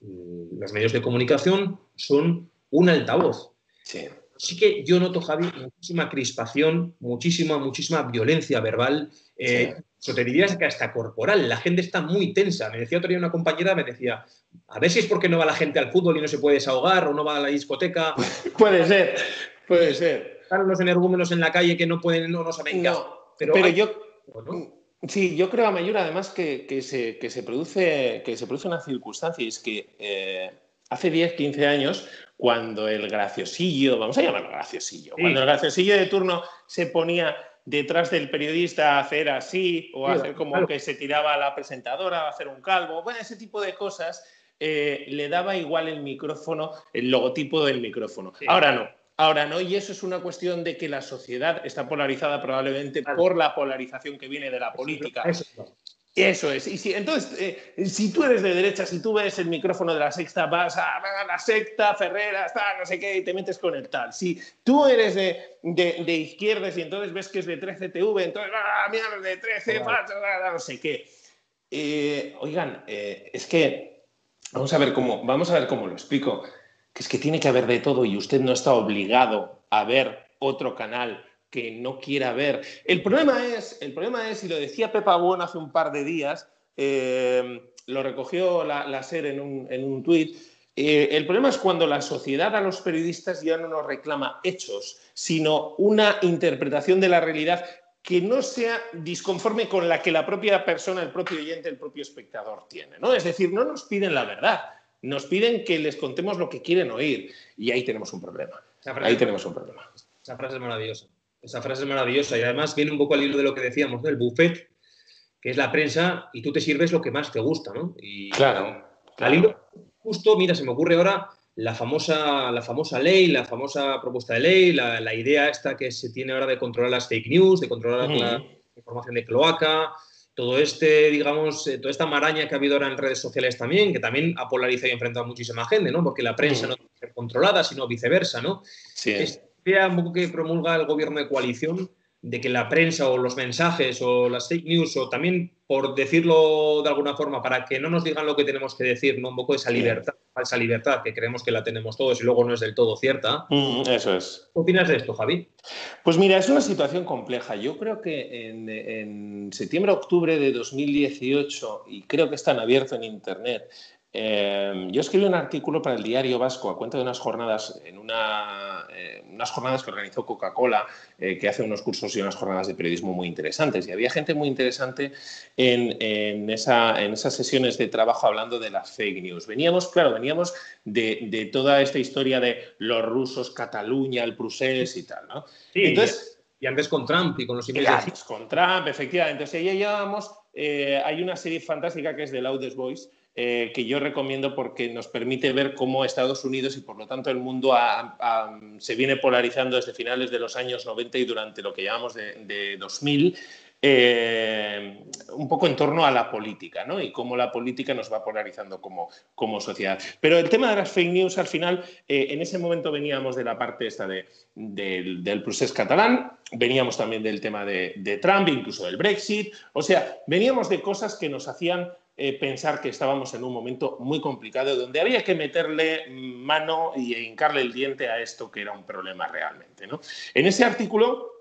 A: mm, los medios de comunicación son un altavoz.
B: Sí.
A: Sí que yo noto, Javi, muchísima crispación, muchísima, muchísima violencia verbal. Eh, te diría que hasta corporal. La gente está muy tensa. Me decía otro día una compañera, me decía, a ver si es porque no va la gente al fútbol y no se puede desahogar o no va a la discoteca.
B: puede ser, puede ser.
A: Están los energúmenos en la calle que no pueden, no, no saben
B: Pero, pero yo... Sí, yo creo, a mayor además que, que, se, que, se produce, que se produce una circunstancia y es que eh, hace 10, 15 años cuando el graciosillo, vamos a llamarlo graciosillo, cuando el graciosillo de turno se ponía detrás del periodista a hacer así o a hacer como que se tiraba a la presentadora, a hacer un calvo, bueno, ese tipo de cosas, eh, le daba igual el micrófono, el logotipo del micrófono. Ahora no, ahora no, y eso es una cuestión de que la sociedad está polarizada probablemente por la polarización que viene de la política. Eso es. Y si, entonces, eh, si tú eres de derecha, si tú ves el micrófono de la sexta, vas a, la secta, Ferreras, no sé qué, y te metes con el tal. Si tú eres de, de, izquierdas y entonces ves que es de 13TV, entonces, ah, mira, de 13, no sé qué. Eh, oigan, eh, es que vamos a ver cómo, vamos a ver cómo lo explico. Que es que tiene que haber de todo y usted no está obligado a ver otro canal que no quiera ver. El problema es, el problema es y lo decía Pepa Bueno hace un par de días, eh, lo recogió la, SER en un, en un tuit, Eh, el problema es cuando la sociedad a los periodistas ya no nos reclama hechos, sino una interpretación de la realidad que no sea disconforme con la que la propia persona, el propio oyente, el propio espectador tiene. ¿no? Es decir, no nos piden la verdad, nos piden que les contemos lo que quieren oír y ahí tenemos un problema. Ahí tenemos un problema.
A: Esa frase es maravillosa. Esa frase es maravillosa y además viene un poco al hilo de lo que decíamos, del buffet, que es la prensa y tú te sirves lo que más te gusta, ¿no? Y
B: claro.
A: Al hilo, justo, mira, se me ocurre ahora la famosa, la famosa ley, la famosa propuesta de ley, la, idea esta que se tiene ahora de controlar las fake news, de controlar la información de cloaca, todo este, digamos, eh, toda esta maraña que ha habido ahora en redes sociales también, que también ha polarizado y enfrentado a muchísima gente, ¿no? Porque la prensa no tiene que ser controlada, sino viceversa, ¿no?
B: Sí.
A: Es un poco que promulga el gobierno de coalición de que la prensa o los mensajes o las fake news o también, por decirlo de alguna forma, para que no nos digan lo que tenemos que decir, ¿no? un poco esa libertad, falsa libertad, que creemos que la tenemos todos y luego no es del todo cierta.
B: Mm, eso es.
A: ¿Qué opinas de esto, Javi?
B: Pues mira, es una situación compleja. Yo creo que en, en septiembre-octubre de 2018, y creo que están abiertos en Internet, Em, yo escribí un artículo para el diario Vasco a cuenta de unas jornadas, en una, eh, unas jornadas que organizó Coca-Cola, eh, que hace unos cursos y unas jornadas de periodismo muy interesantes. Y había gente muy interesante en, esa, en esas sesiones de trabajo hablando de las fake news. Veníamos, claro, veníamos de, toda esta historia de los rusos, Cataluña, el Prusés y tal, ¿no?
A: Sí, Entonces, y antes con Trump y con los emails.
B: con Trump, efectivamente. Entonces, ya llevábamos, eh, hay una serie fantástica que es The Loudest Voice, eh, que yo recomiendo porque nos permite ver cómo Estados Unidos y por lo tanto el mundo se viene polarizando desde finales de los años 90 y durante lo que llamamos de, 2000. Eh, un poco en torno a la política ¿no? y cómo la política nos va polarizando como, como sociedad. Pero el tema de las fake news, al final, eh, en ese momento veníamos de la parte esta de, del proceso catalán, veníamos también del tema de, de Trump, incluso del Brexit, o sea, veníamos de cosas que nos hacían eh, pensar que estábamos en un momento muy complicado donde había que meterle mano y hincarle el diente a esto que era un problema realmente. ¿no? En ese artículo,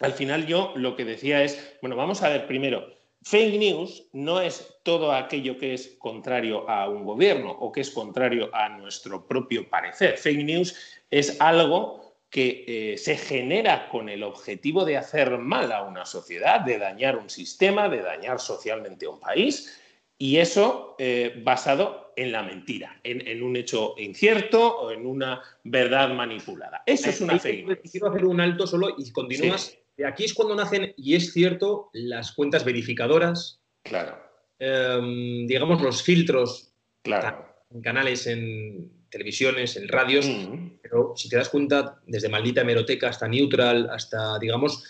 B: al final yo lo que decía es, bueno, vamos a ver primero, fake news no es todo aquello que es contrario a un gobierno o que es contrario a nuestro propio parecer. Fake news es algo que eh, se genera con el objetivo de hacer mal a una sociedad, de dañar un sistema, de dañar socialmente a un país y eso eh, basado en la mentira, en, un hecho incierto o en una verdad manipulada. Eso es una fake
A: Quiero hacer un alto solo y continúas. Aquí es cuando nacen, y es cierto, las cuentas verificadoras.
B: Claro.
A: Em, digamos, los filtros.
B: Claro.
A: En canales, en televisiones, en radios. Mm. Pero si te das cuenta, desde maldita hemeroteca hasta neutral, hasta, digamos,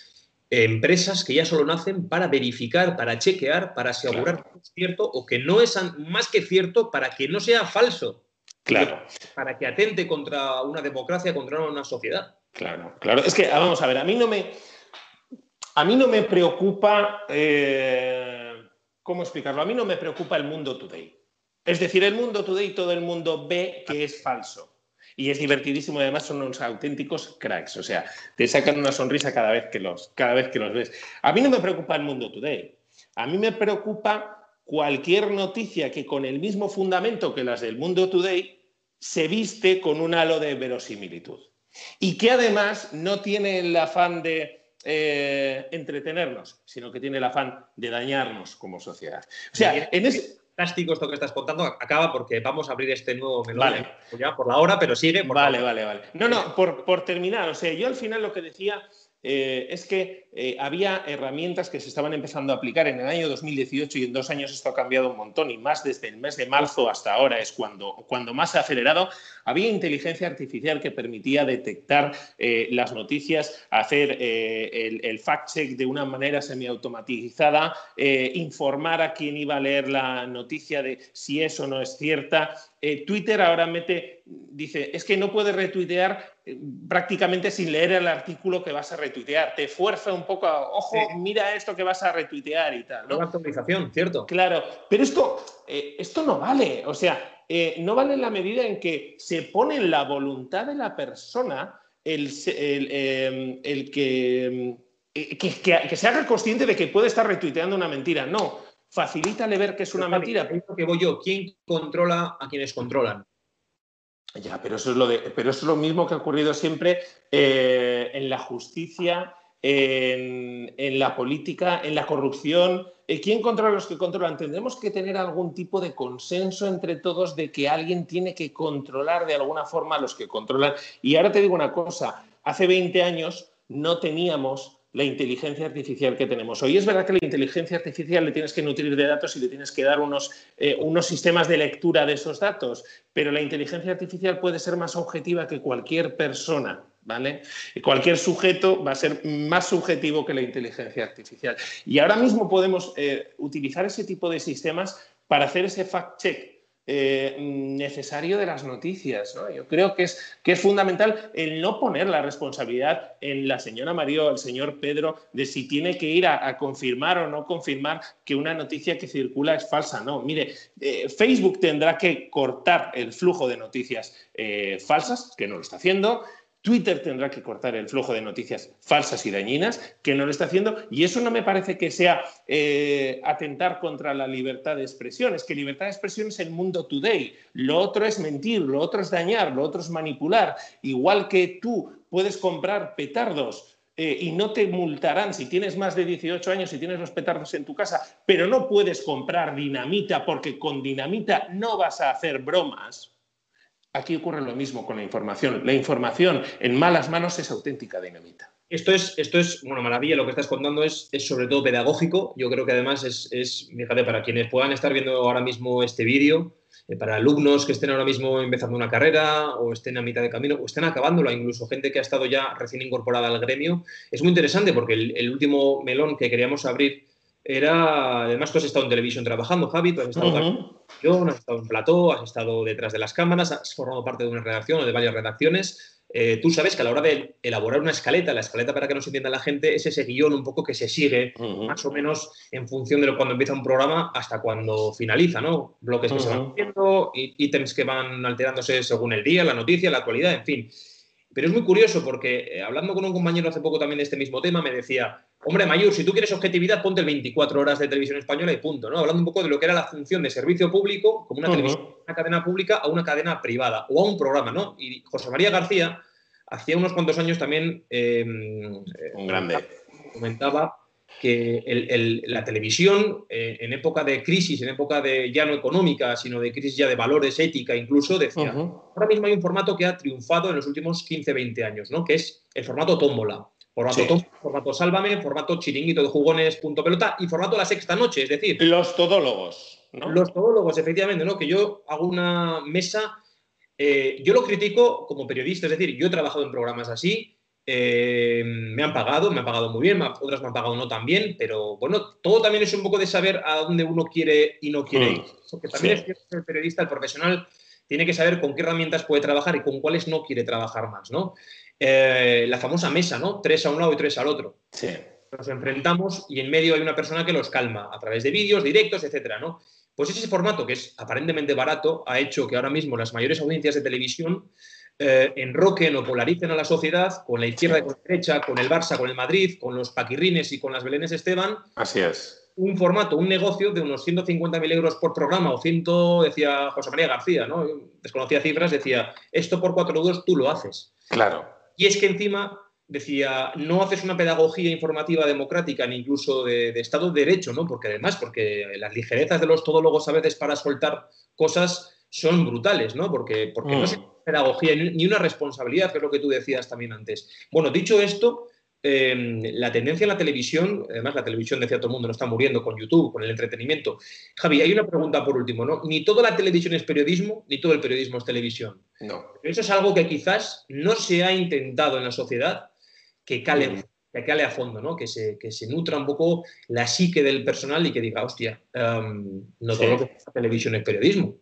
A: empresas que ya solo nacen para verificar, para chequear, para asegurar que es cierto o que no es más que cierto para que no sea falso.
B: Claro.
A: Para que atente contra una democracia, contra una sociedad.
B: Claro, claro. Es que, ah, vamos a ver, a mí no me, a mí no me preocupa, eh, ¿cómo explicarlo? A mí no me preocupa el mundo today. Es decir, el mundo today todo el mundo ve que es falso y es divertidísimo. Además, son unos auténticos cracks. O sea, te sacan una sonrisa cada vez que los, cada vez que los ves. A mí no me preocupa el mundo today. A mí me preocupa cualquier noticia que con el mismo fundamento que las del mundo today se viste con un halo de verosimilitud. Y que además no tiene el afán de eh, entretenernos, sino que tiene el afán de dañarnos como sociedad. O sea, en ese,
A: fantástico esto que estás contando. Acaba porque vamos a abrir este nuevo melón vale. ya por la hora, pero sigue.
B: vale, vale, vale. No, no, por, por terminar, o sea, yo al final lo que decía eh, es que eh, había herramientas que se estaban empezando a aplicar en el año 2018 y en dos años esto ha cambiado un montón y más desde el mes de marzo hasta ahora es cuando, cuando más ha acelerado. Había inteligencia artificial que permitía detectar eh, las noticias, hacer el, fact-check de una manera semiautomatizada, informar a quien iba a leer la noticia de si eso no es cierta. Twitter ahora mete, dice, es que no puedes retuitear prácticamente sin leer el artículo que vas a retuitear. Te fuerza un poco a, ojo, mira esto que vas a retuitear y tal.
A: ¿no? actualización, cierto.
B: Claro, pero esto, eh, esto no vale. O sea, eh, no vale en la medida en que se pone en la voluntad de la persona el, em, que, eh, que, que, se haga consciente de que puede estar retuiteando una mentira. No, facilítale ver que es una mentira.
A: que voy yo. ¿Quién controla a quienes controlan?
B: Ya, pero eso es lo, de, pero eso es lo mismo que ha ocurrido siempre eh, en la justicia, en, la política, en la corrupción. Eh, ¿Quién controla los que controlan? Tendremos que tener algún tipo de consenso entre todos de que alguien tiene que controlar de alguna forma a los que controlan. Y ahora te digo una cosa, hace 20 años no teníamos la inteligencia artificial que tenemos hoy. Es verdad que la inteligencia artificial le tienes que nutrir de datos y le tienes que dar unos, eh, unos sistemas de lectura de esos datos, pero la inteligencia artificial puede ser más objetiva que cualquier persona. ¿Vale? Y cualquier sujeto va a ser más subjetivo que la inteligencia artificial. Y ahora mismo podemos eh, utilizar ese tipo de sistemas para hacer ese fact-check eh, necesario de las noticias. Yo creo que es, que es fundamental el no poner la responsabilidad en la señora María o el señor Pedro de si tiene que ir a, confirmar o no confirmar que una noticia que circula es falsa. No, mire, eh, Facebook tendrá que cortar el flujo de noticias eh, falsas, que no lo está haciendo. Twitter tendrá que cortar el flujo de noticias falsas y dañinas, que no lo está haciendo, y eso no me parece que sea eh, atentar contra la libertad de expresión. Es que libertad de expresión es el mundo today. Lo otro es mentir, lo otro es dañar, lo otro es manipular. Igual que tú puedes comprar petardos eh, y no te multarán si tienes más de 18 años y tienes los petardos en tu casa, pero no puedes comprar dinamita porque con dinamita no vas a hacer bromas Aquí ocurre lo mismo con la información. La información en malas manos es auténtica dinamita.
A: Esto es, esto es, bueno, maravilla, lo que estás contando es, es sobre todo pedagógico. Yo creo que además es, es, fíjate, para quienes puedan estar viendo ahora mismo este vídeo, eh, para alumnos que estén ahora mismo empezando una carrera o estén a mitad de camino o estén acabándola, incluso gente que ha estado ya recién incorporada al gremio, es muy interesante porque el, último melón que queríamos abrir era, además tú has estado en televisión trabajando, Javi, tú has estado has estado en plató, has estado detrás de las cámaras, has formado parte de una redacción o de varias redacciones. Eh, tú sabes que a la hora de elaborar una escaleta, la escaleta para que nos entienda la gente es ese guion un poco que se sigue más o menos en función de cuando empieza un programa hasta cuando finaliza, ¿no? Bloques que se van haciendo, ítems que van alterándose según el día, la noticia, la actualidad, en fin. Pero es muy curioso porque eh, hablando con un compañero hace poco también de este mismo tema, me decía, hombre, Mayur, si tú quieres objetividad, ponte el 24 horas de televisión española y punto, ¿no? Hablando un poco de lo que era la función de servicio público, como una, una cadena pública a una cadena privada o a un programa, ¿no? Y José María García hacía unos cuantos años también...
B: Em, un grande.
A: Comentaba que la televisión, eh, en época de crisis, en época de ya no económica, sino de crisis ya de valores, ética incluso, decía, ahora mismo hay un formato que ha triunfado en los últimos 15, 20 años, ¿no? que es el formato tómbola. Formato, formato Sálvame, formato Chiringuito de Jugones, punto pelota y formato La Sexta Noche, es decir...
B: Los todólogos.
A: Los todólogos, efectivamente, ¿no? que yo hago una mesa... Eh, yo lo critico como periodista, es decir, yo he trabajado en programas así, eh, me han pagado, me han pagado muy bien, otras me han pagado no tan bien, pero bueno, todo también es un poco de saber a dónde uno quiere y no quiere mm. ir. Porque también es cierto que el periodista, el profesional, tiene que saber con qué herramientas puede trabajar y con cuáles no quiere trabajar más, ¿no? Eh, la famosa mesa, ¿no? Tres a un lado y tres al otro.
B: Sí.
A: Nos enfrentamos y en medio hay una persona que los calma a través de vídeos, directos, etcétera, ¿no? Pues ese formato, que es aparentemente barato, ha hecho que ahora mismo las mayores audiencias de televisión eh, enroquen o polaricen a la sociedad con la izquierda y con la derecha, con el Barça, con el Madrid, con los Paquirrines y con las Belenes Esteban.
B: Así es.
A: Un formato, un negocio de unos 150.000 euros por programa o 100, decía José María García, ¿no? desconocía cifras, decía, esto por cuatro duros tú lo haces.
B: Claro.
A: Y es que encima decía, no haces una pedagogía informativa democrática ni incluso de, Estado de Derecho, ¿no? Porque además, porque las ligerezas de los todólogos a veces para soltar cosas son brutales, ¿no? Porque, porque no se mm pedagogía ni una responsabilidad, que es lo que tú decías también antes. Bueno, dicho esto, em, la tendencia en la televisión, además la televisión decía todo el mundo no está muriendo con YouTube, con el entretenimiento. Javi, hay una pregunta por último, ¿no? Ni toda la televisión es periodismo, ni todo el periodismo es televisión.
B: No.
A: Eso es algo que quizás no se ha intentado en la sociedad que cale, mm. que cale a fondo, ¿no? Que se, que se nutra un poco la psique del personal y que diga, hostia, em, no todo lo que es televisión es periodismo.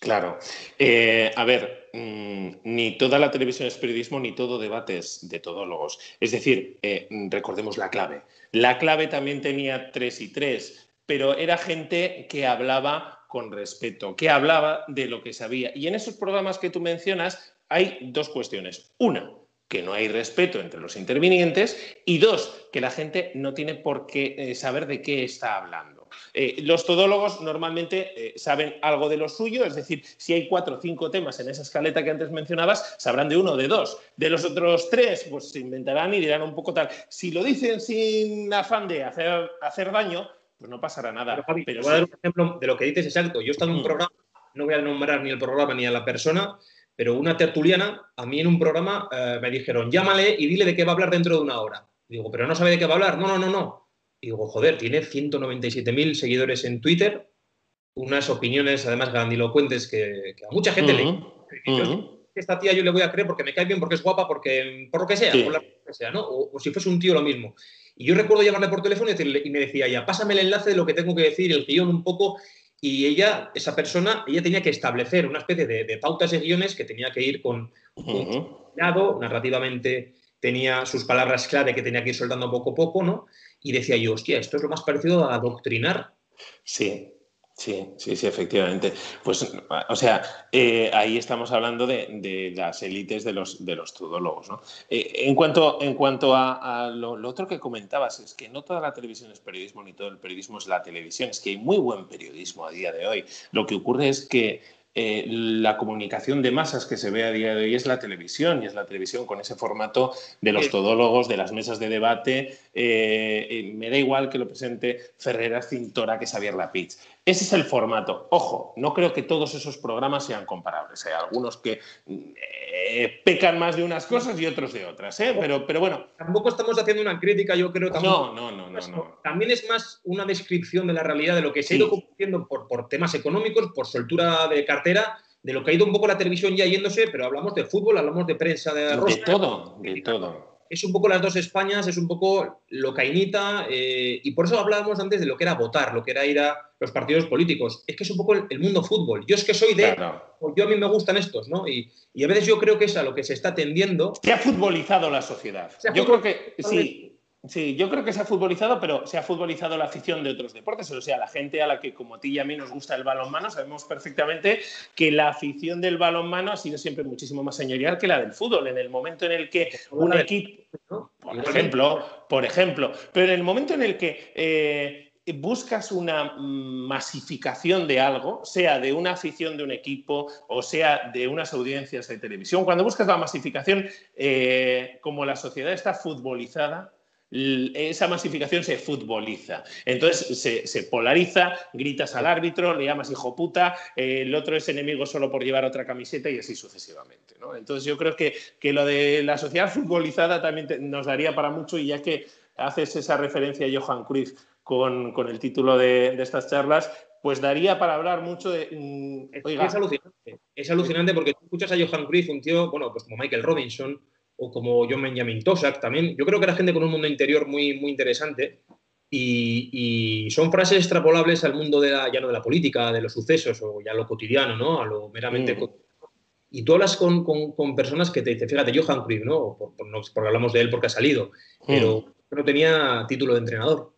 B: Claro. Eh, a ver, mm, ni toda la televisión es periodismo, ni todo debate es de todólogos. Es decir, eh, recordemos la clave. La clave también tenía tres y tres, pero era gente que hablaba con respeto, que hablaba de lo que sabía. Y en esos programas que tú mencionas hay dos cuestiones. Una, que no hay respeto entre los intervinientes y dos, que la gente no tiene por qué eh, saber de qué está hablando. Eh, los todólogos normalmente eh, saben algo de lo suyo, es decir, si hay cuatro o cinco temas en esa escaleta que antes mencionabas, sabrán de uno o de dos. De los otros tres, pues se inventarán y dirán un poco tal. Si lo dicen sin afán de hacer, hacer daño, pues no pasará nada.
A: Pero, voy a dar un ejemplo de lo que dices exacto. Yo he estado en un mm. programa, no voy a nombrar ni el programa ni a la persona, pero una tertuliana, a mí en un programa eh, me dijeron, llámale y dile de qué va a hablar dentro de una hora. Digo, pero no sabe de qué va a hablar. No, no, no, no. Y digo, joder, tiene 197.000 seguidores en Twitter, unas opiniones además grandilocuentes que, a mucha gente le... Esta tía yo le voy a creer porque me cae bien, porque es guapa, porque por lo que sea, por lo que sea, ¿no? O, si fuese un tío lo mismo. Y yo recuerdo llamarle por teléfono y, decirle, y me decía ya, pásame el enlace de lo que tengo que decir, el guion un poco, y ella, esa persona, ella tenía que establecer una especie de, pautas y guiones que tenía que ir con un lado, narrativamente tenía sus palabras clave que tenía que ir soltando poco a poco, ¿no? Y decía yo, hostia, esto es lo más parecido a adoctrinar.
B: Sí, Sí, sí, sí, efectivamente. Pues, o sea, eh, ahí estamos hablando de, las élites de los, de los tudólogos. ¿no? Eh, en cuanto, en cuanto a, lo, otro que comentabas, es que no toda la televisión es periodismo, ni todo el periodismo es la televisión. Es que hay muy buen periodismo a día de hoy. Lo que ocurre es que eh, la comunicación de masas que se ve a día de hoy es la televisión, y es la televisión con ese formato de los todólogos, de las mesas de debate. Eh, me da igual que lo presente Ferreras Cintora que Xavier Lapitz. Ese es el formato. Ojo, no creo que todos esos programas sean comparables. Hay algunos que eh, pecan más de unas cosas y otros de otras, ¿eh? pero, pero bueno.
A: Tampoco estamos haciendo una crítica, yo creo.
B: Tampoco, no, no, no, no,
A: También es más una descripción de la realidad de lo que se ha ido por, por temas económicos, por soltura de cartera de lo que ha ido un poco la televisión ya yéndose, pero hablamos de fútbol, hablamos de prensa, de
B: De todo, de todo
A: es un poco las dos Españas, es un poco lo cainita, eh, y por eso hablábamos antes de lo que era votar, lo que era ir a los partidos políticos. Es que es un poco el, mundo fútbol. Yo es que soy de. Yo a mí me gustan estos, ¿no? Y, a veces yo creo que es a lo que se está tendiendo.
B: Se ha futbolizado la sociedad. Yo creo que sí. Sí, yo creo que se ha futbolizado, pero se ha futbolizado la afición de otros deportes. O sea, la gente a la que, como a ti y a mí, nos gusta el balonmano, sabemos perfectamente que la afición del balonmano ha sido siempre muchísimo más señorial que la del fútbol. En el momento en el que un equipo, por ejemplo, por ejemplo, pero en el momento en el que eh, buscas una masificación de algo, sea de una afición de un equipo o sea de unas audiencias de televisión, cuando buscas la masificación, eh, como la sociedad está futbolizada, esa masificación se futboliza. Entonces se, polariza, gritas al árbitro, le llamas hijo puta, el otro es enemigo solo por llevar otra camiseta y así sucesivamente. Entonces yo creo que, lo de la sociedad futbolizada también nos daría para mucho y ya que haces esa referencia a Johan Cruyff con, el título de, estas charlas, pues daría para hablar mucho de...
A: Mm, es alucinante, es alucinante porque tú escuchas a Johan Cruyff, un tío, bueno, pues como Michael Robinson, o como John Benjamin Tosak también. Yo creo que era gente con un mundo interior muy, muy interesante y, son frases extrapolables al mundo de la, ya no de la política, de los sucesos o ya lo cotidiano, ¿no? A lo meramente mm. Y tú hablas con, con, personas que te dicen, fíjate, Johan Cruyff, ¿no? Por, porque hablamos de él porque ha salido, pero mm. no tenía título de entrenador.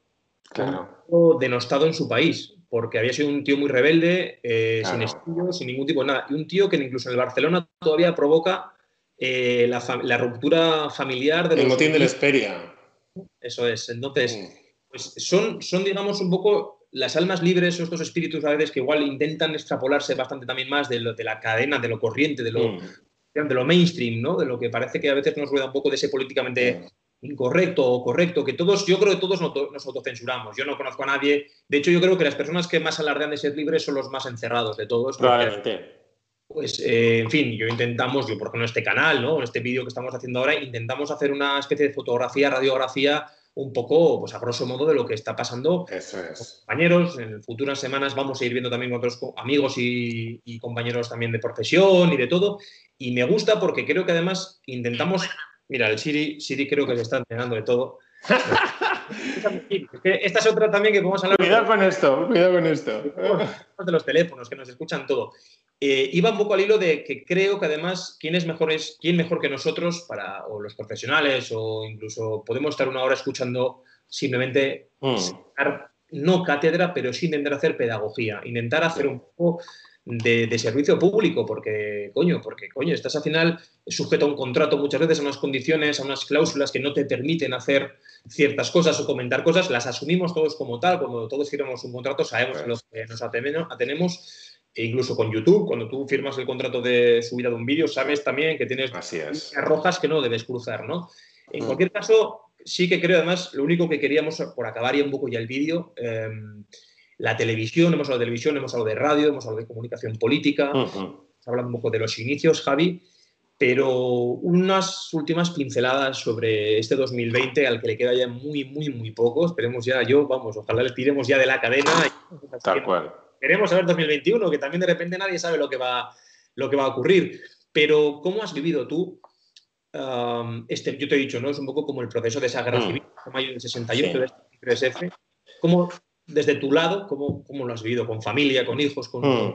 B: Claro.
A: denostado en su país, porque había sido un tío muy rebelde, eh, sin estudios, sin ningún tipo de nada. Y un tío que incluso en el Barcelona todavía provoca eh, la, ruptura familiar
B: de... El motín de la Esperia.
A: Eso es. Entonces, mm. pues son, son, digamos, un poco las almas libres o estos espíritus a veces que igual intentan extrapolarse bastante también más de, lo, de la cadena, de lo corriente, de lo, mm. de lo mainstream, ¿no? De lo que parece que a veces nos rueda un poco de ese políticamente mm. incorrecto o correcto, que todos, yo creo que todos nos autocensuramos. Yo no conozco a nadie. De hecho, yo creo que las personas que más alardean de ser libres son los más encerrados de todos.
B: Probablemente
A: pues, eh, en fin, yo intentamos, yo por ejemplo en este canal, ¿no? En este vídeo que estamos haciendo ahora, intentamos hacer una especie de fotografía, radiografía, un poco, pues a grosso modo, de lo que está pasando.
B: Eso es.
A: compañeros, en futuras semanas vamos a ir viendo también otros amigos y, compañeros también de profesión y de todo. Y me gusta porque creo que además intentamos. Mira, el Siri, Siri creo que se está entrenando de todo. Esta es otra también que podemos hablar.
B: Cuidado con esto, cuidado con esto.
A: De los teléfonos, que nos escuchan todo. Eh, iba un poco al hilo de que creo que además, ¿quién es mejor, es, quién mejor que nosotros, para, o los profesionales, o incluso podemos estar una hora escuchando simplemente, mm. no cátedra, pero sí intentar hacer pedagogía, intentar hacer un poco de, servicio público, porque, coño, porque, coño, estás al final sujeto a un contrato muchas veces, a unas condiciones, a unas cláusulas que no te permiten hacer ciertas cosas o comentar cosas, las asumimos todos como tal. Cuando todos firmamos un contrato, sabemos a lo que nos atenemos. E incluso con YouTube, cuando tú firmas el contrato de subida de un vídeo, sabes también que tienes
B: líneas
A: rojas que no debes cruzar, ¿no? En mm. cualquier caso, sí que creo, además, lo único que queríamos, por acabar ya un poco ya el vídeo, em, la televisión, hemos hablado de televisión, hemos hablado de radio, hemos hablado de comunicación política, hablado un poco de los inicios, Javi, pero unas últimas pinceladas sobre este 2020 al que le queda ya muy, muy, muy poco. Esperemos ya, yo, vamos, ojalá le tiremos ya de la cadena.
B: Tal cual.
A: Queremos saber 2021, que también de repente nadie sabe lo que va, lo que va a ocurrir. Pero, ¿cómo has vivido tú? este, yo te he dicho, ¿no? Es un poco como el proceso de esa guerra mm. civil, en mayo del 68, de este 3F. ¿Cómo, desde tu lado, cómo, cómo, lo has vivido? ¿Con familia, con hijos? Con... Mm.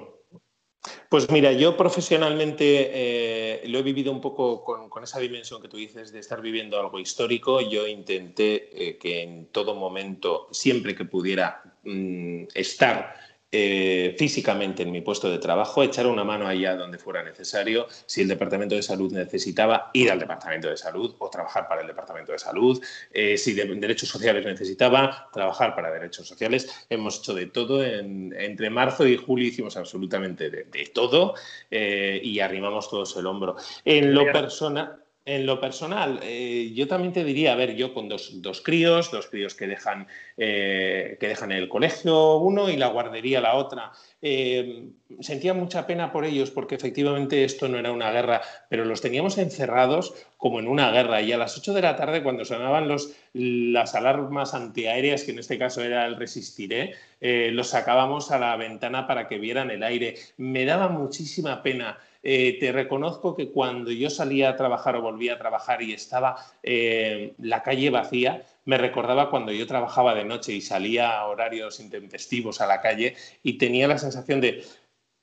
B: Pues mira, yo profesionalmente eh, lo he vivido un poco con, esa dimensión que tú dices de estar viviendo algo histórico. Yo intenté eh, que en todo momento, siempre que pudiera mm, estar eh, físicamente en mi puesto de trabajo, echar una mano allá donde fuera necesario, si el Departamento de Salud necesitaba, ir al Departamento de Salud o trabajar para el Departamento de Salud, eh, si de Derechos Sociales necesitaba, trabajar para Derechos Sociales. Hemos hecho de todo, entre marzo y julio hicimos absolutamente de, todo eh, y arrimamos todos el hombro. En lo personal... En lo personal, eh, yo también te diría, a ver, yo con dos, críos, dos críos que dejan, eh, que dejan el colegio uno y la guardería la otra, eh, sentía mucha pena por ellos porque efectivamente esto no era una guerra, pero los teníamos encerrados como en una guerra y a las 8 de la tarde cuando sonaban los, las alarmas antiaéreas, que en este caso era el resistiré, los sacábamos a la ventana para que vieran el aire. Me daba muchísima pena eh, te reconozco que cuando yo salía a trabajar o volvía a trabajar y estaba eh, la calle vacía, me recordaba cuando yo trabajaba de noche y salía a horarios intempestivos a la calle y tenía la sensación de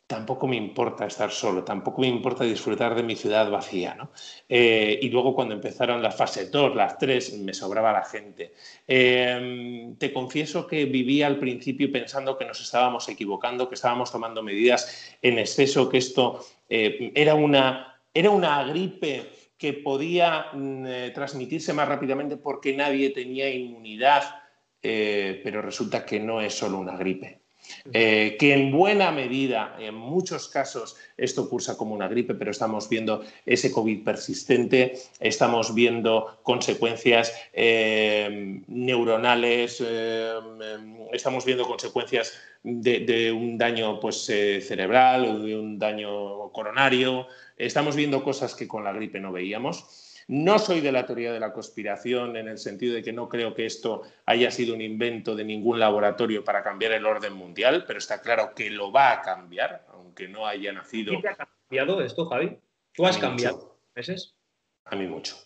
B: tampoco me importa estar solo, tampoco me importa disfrutar de mi ciudad vacía. ¿no? Eh, y luego cuando empezaron las fases 2, las 3, me sobraba la gente. Em, te confieso que vivía al principio pensando que nos estábamos equivocando, que estábamos tomando medidas en exceso, que esto eh, era, una, era una gripe que podía mm, eh, transmitirse más rápidamente porque nadie tenía inmunidad, pero resulta que no es solo una gripe. Eh, que en buena medida, en muchos casos, esto cursa como una gripe, pero estamos viendo ese COVID persistente, estamos viendo consecuencias eh, neuronales, eh, estamos viendo consecuencias de, un daño pues, cerebral de un daño coronario, estamos viendo cosas que con la gripe no veíamos. No soy de la teoría de la conspiración en el sentido de que no creo que esto haya sido un invento de ningún laboratorio para cambiar el orden mundial, pero está claro que lo va a cambiar, aunque no haya nacido.
A: ¿Qué te ha cambiado esto, Javi? ¿Tú has cambiado meses?
B: A mí mucho.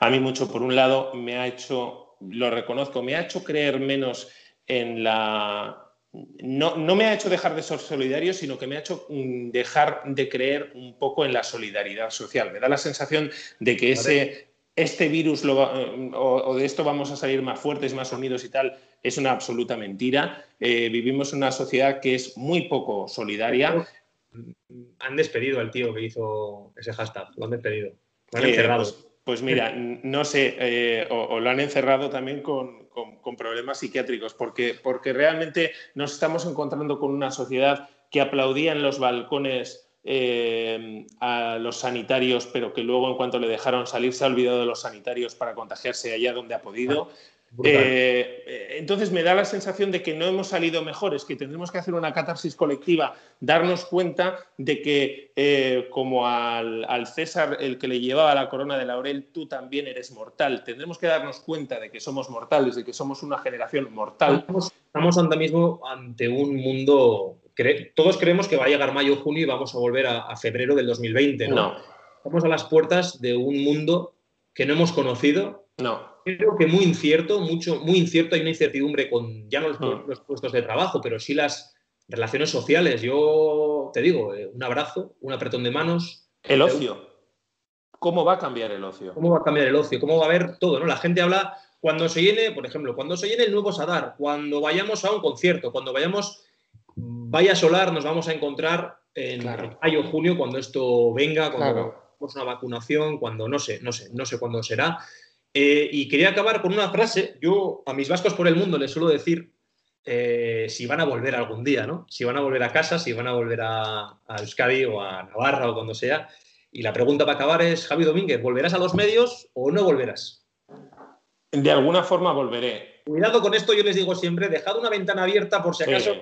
B: A mí mucho. Por un lado, me ha hecho, lo reconozco, me ha hecho creer menos en la no, me ha hecho dejar de ser solidario, sino que me ha hecho mm, dejar de creer un poco en la solidaridad social. Me da la sensación de que ese, este virus eh, o, de esto vamos a salir más fuertes, más unidos y tal, es una absoluta mentira. Eh, vivimos en una sociedad que es muy poco solidaria.
A: Han despedido al tío que hizo ese hashtag, lo han despedido. Lo han encerrado.
B: Pues, pues, mira, no sé, eh, o, lo han encerrado también con, con, problemas psiquiátricos, porque, porque realmente nos estamos encontrando con una sociedad que aplaudía en los balcones eh, a los sanitarios, pero que luego en cuanto le dejaron salir se ha olvidado de los sanitarios para contagiarse allá donde ha podido. Eh, entonces me da la sensación de que no hemos salido mejores, que tendremos que hacer una catarsis colectiva, darnos cuenta de que eh, como al, César, el que le llevaba la corona de laurel, tú también eres mortal. Tendremos que darnos cuenta de que somos mortales, de que somos una generación mortal.
A: Estamos, ahora mismo ante un mundo... todos creemos que va a llegar mayo, junio y vamos a volver a, febrero del 2020. ¿no? Estamos a las puertas de un mundo que no hemos conocido.
B: No
A: creo que muy incierto, mucho, muy incierto, hay una incertidumbre con ya no ah. los, puestos de trabajo, pero sí las relaciones sociales. Yo te digo, eh, un abrazo, un apretón de manos.
B: El ocio. ¿Cómo va a cambiar el ocio?
A: ¿Cómo va a cambiar el ocio? ¿Cómo va a haber todo? ¿no? La gente habla cuando se llene, por ejemplo, cuando se llene el nuevo Sadar, cuando vayamos a un concierto, cuando vayamos, vaya solar, nos vamos a encontrar en mayo o junio, cuando esto venga, cuando una vacunación, cuando no sé, no sé, no sé cuándo será Eh, y quería acabar con una frase. Yo a mis vascos por el mundo les suelo decir eh, si van a volver algún día, ¿no? Si van a volver a casa, si van a volver a, a Euskadi o a Navarra o cuando sea. Y la pregunta para acabar es, Javi Domínguez, ¿volverás a los medios o no volverás?
B: De alguna forma volveré.
A: Cuidado con esto, yo les digo siempre, dejad una ventana abierta por si acaso,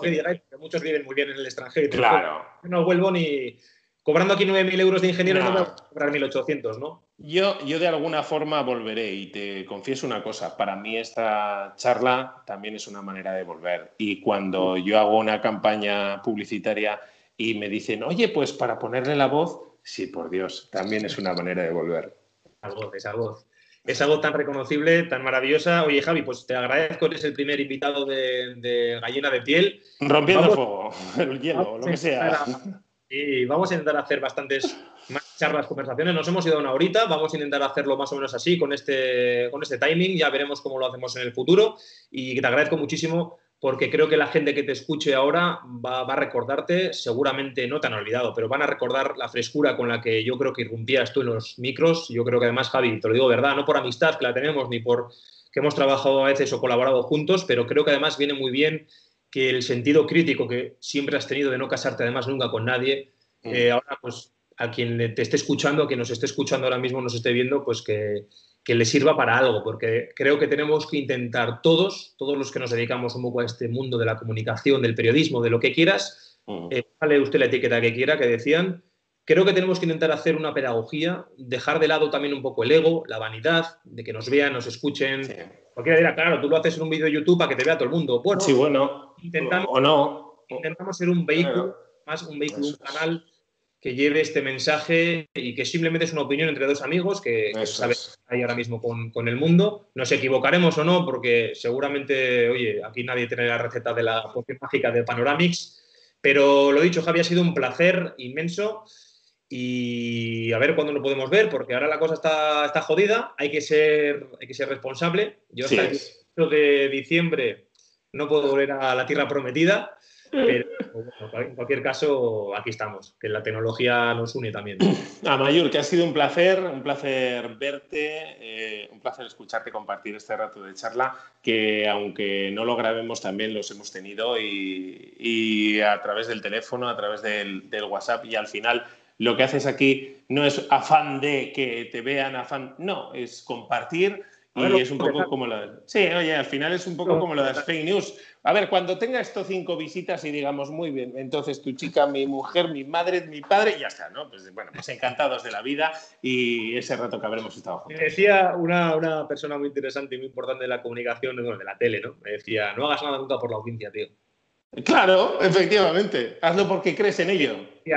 A: que digáis, que muchos viven muy bien en el extranjero.
B: Claro.
A: No vuelvo ni, cobrando aquí 9.000 euros de ingeniero, no, me voy a cobrar 1.800, ¿no?
B: Yo, yo de alguna forma volveré y te confieso una cosa, para mí esta charla también es una manera de volver. Y cuando yo hago una campaña publicitaria y me dicen, oye, pues para ponerle la voz, sí, por Dios, también es una manera de volver.
A: Esa voz, esa voz. Esa voz tan reconocible, tan maravillosa. Oye, Javi, pues te agradezco, eres el primer invitado de, Gallina de Piel.
B: Rompiendo el fuego, el hielo, lo que sea.
A: Y vamos a intentar hacer bastantes más charlas, conversaciones. Nos hemos ido a una horita, vamos a intentar hacerlo más o menos así, con este, con este timing. Ya veremos cómo lo hacemos en el futuro. Y te agradezco muchísimo porque creo que la gente que te escuche ahora va, a recordarte, seguramente no te han olvidado, pero van a recordar la frescura con la que yo creo que irrumpías tú en los micros. Yo creo que además, Javi, te lo digo verdad, no por amistad que la tenemos ni por que hemos trabajado a veces o colaborado juntos, pero creo que además viene muy bien que el sentido crítico que siempre has tenido de no casarte además nunca con nadie, mm. eh, ahora pues a quien te esté escuchando, a quien nos esté escuchando ahora mismo, nos esté viendo, pues que, le sirva para algo, porque creo que tenemos que intentar todos, todos los que nos dedicamos un poco a este mundo de la comunicación, del periodismo, de lo que quieras, mm. eh, usted la etiqueta que quiera, que decían, creo que tenemos que intentar hacer una pedagogía, dejar de lado también un poco el ego, la vanidad, de que nos vean, nos escuchen. Cualquiera dirá, claro, tú lo haces en un vídeo de YouTube para que te vea todo el mundo. Bueno,
B: sí, bueno intentamos, o no.
A: Intentamos ser un vehículo, más un vehículo, un canal que lleve este mensaje y que simplemente es una opinión entre dos amigos que, que ahí ahora mismo con, el mundo. Nos equivocaremos o no, porque seguramente, oye, aquí nadie tiene la receta de la poción mágica de Panoramix, pero lo dicho, Javi, ha sido un placer inmenso y a ver cuándo lo podemos ver, porque ahora la cosa está, está jodida, hay que ser, hay que ser responsable. Yo hasta el de diciembre no puedo volver a la tierra prometida, pero en cualquier caso, aquí estamos, que la tecnología nos une también.
B: A Mayur, que ha sido un placer, un placer verte, eh, un placer escucharte compartir este rato de charla, que aunque no lo grabemos también los hemos tenido y, a través del teléfono, a través del, del WhatsApp y al final lo que haces aquí no es afán de que te vean, afán, no, es compartir y es un poco como lo de... Sí, oye, al final es un poco como lo de las fake news. A ver, cuando tenga estos cinco visitas y digamos, muy bien, entonces tu chica, mi mujer, mi madre, mi padre, ya está, ¿no? Pues bueno, pues encantados de la vida y ese rato que habremos estado juntos.
A: Me decía una, una persona muy interesante y muy importante de la comunicación, bueno, de la tele, ¿no? Me decía, no hagas nada nunca por la audiencia, tío.
B: Claro, efectivamente. Hazlo porque crees en ello.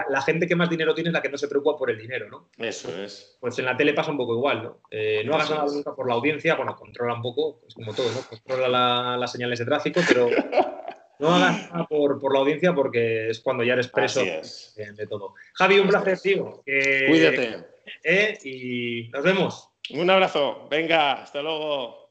A: La gente que más dinero tiene es la que no se preocupa por el dinero, ¿no?
B: Eso es.
A: Pues en la tele pasa un poco igual, ¿no? Eh, no hagas nada nunca por la audiencia, bueno, controla un poco, es como todo, ¿no? Controla las señales de tráfico, pero no hagas nada por, la audiencia porque es cuando ya eres preso de, todo. Javi, un placer, tío.
B: Cuídate.
A: Eh, y nos vemos.
B: Un abrazo. Venga, hasta luego.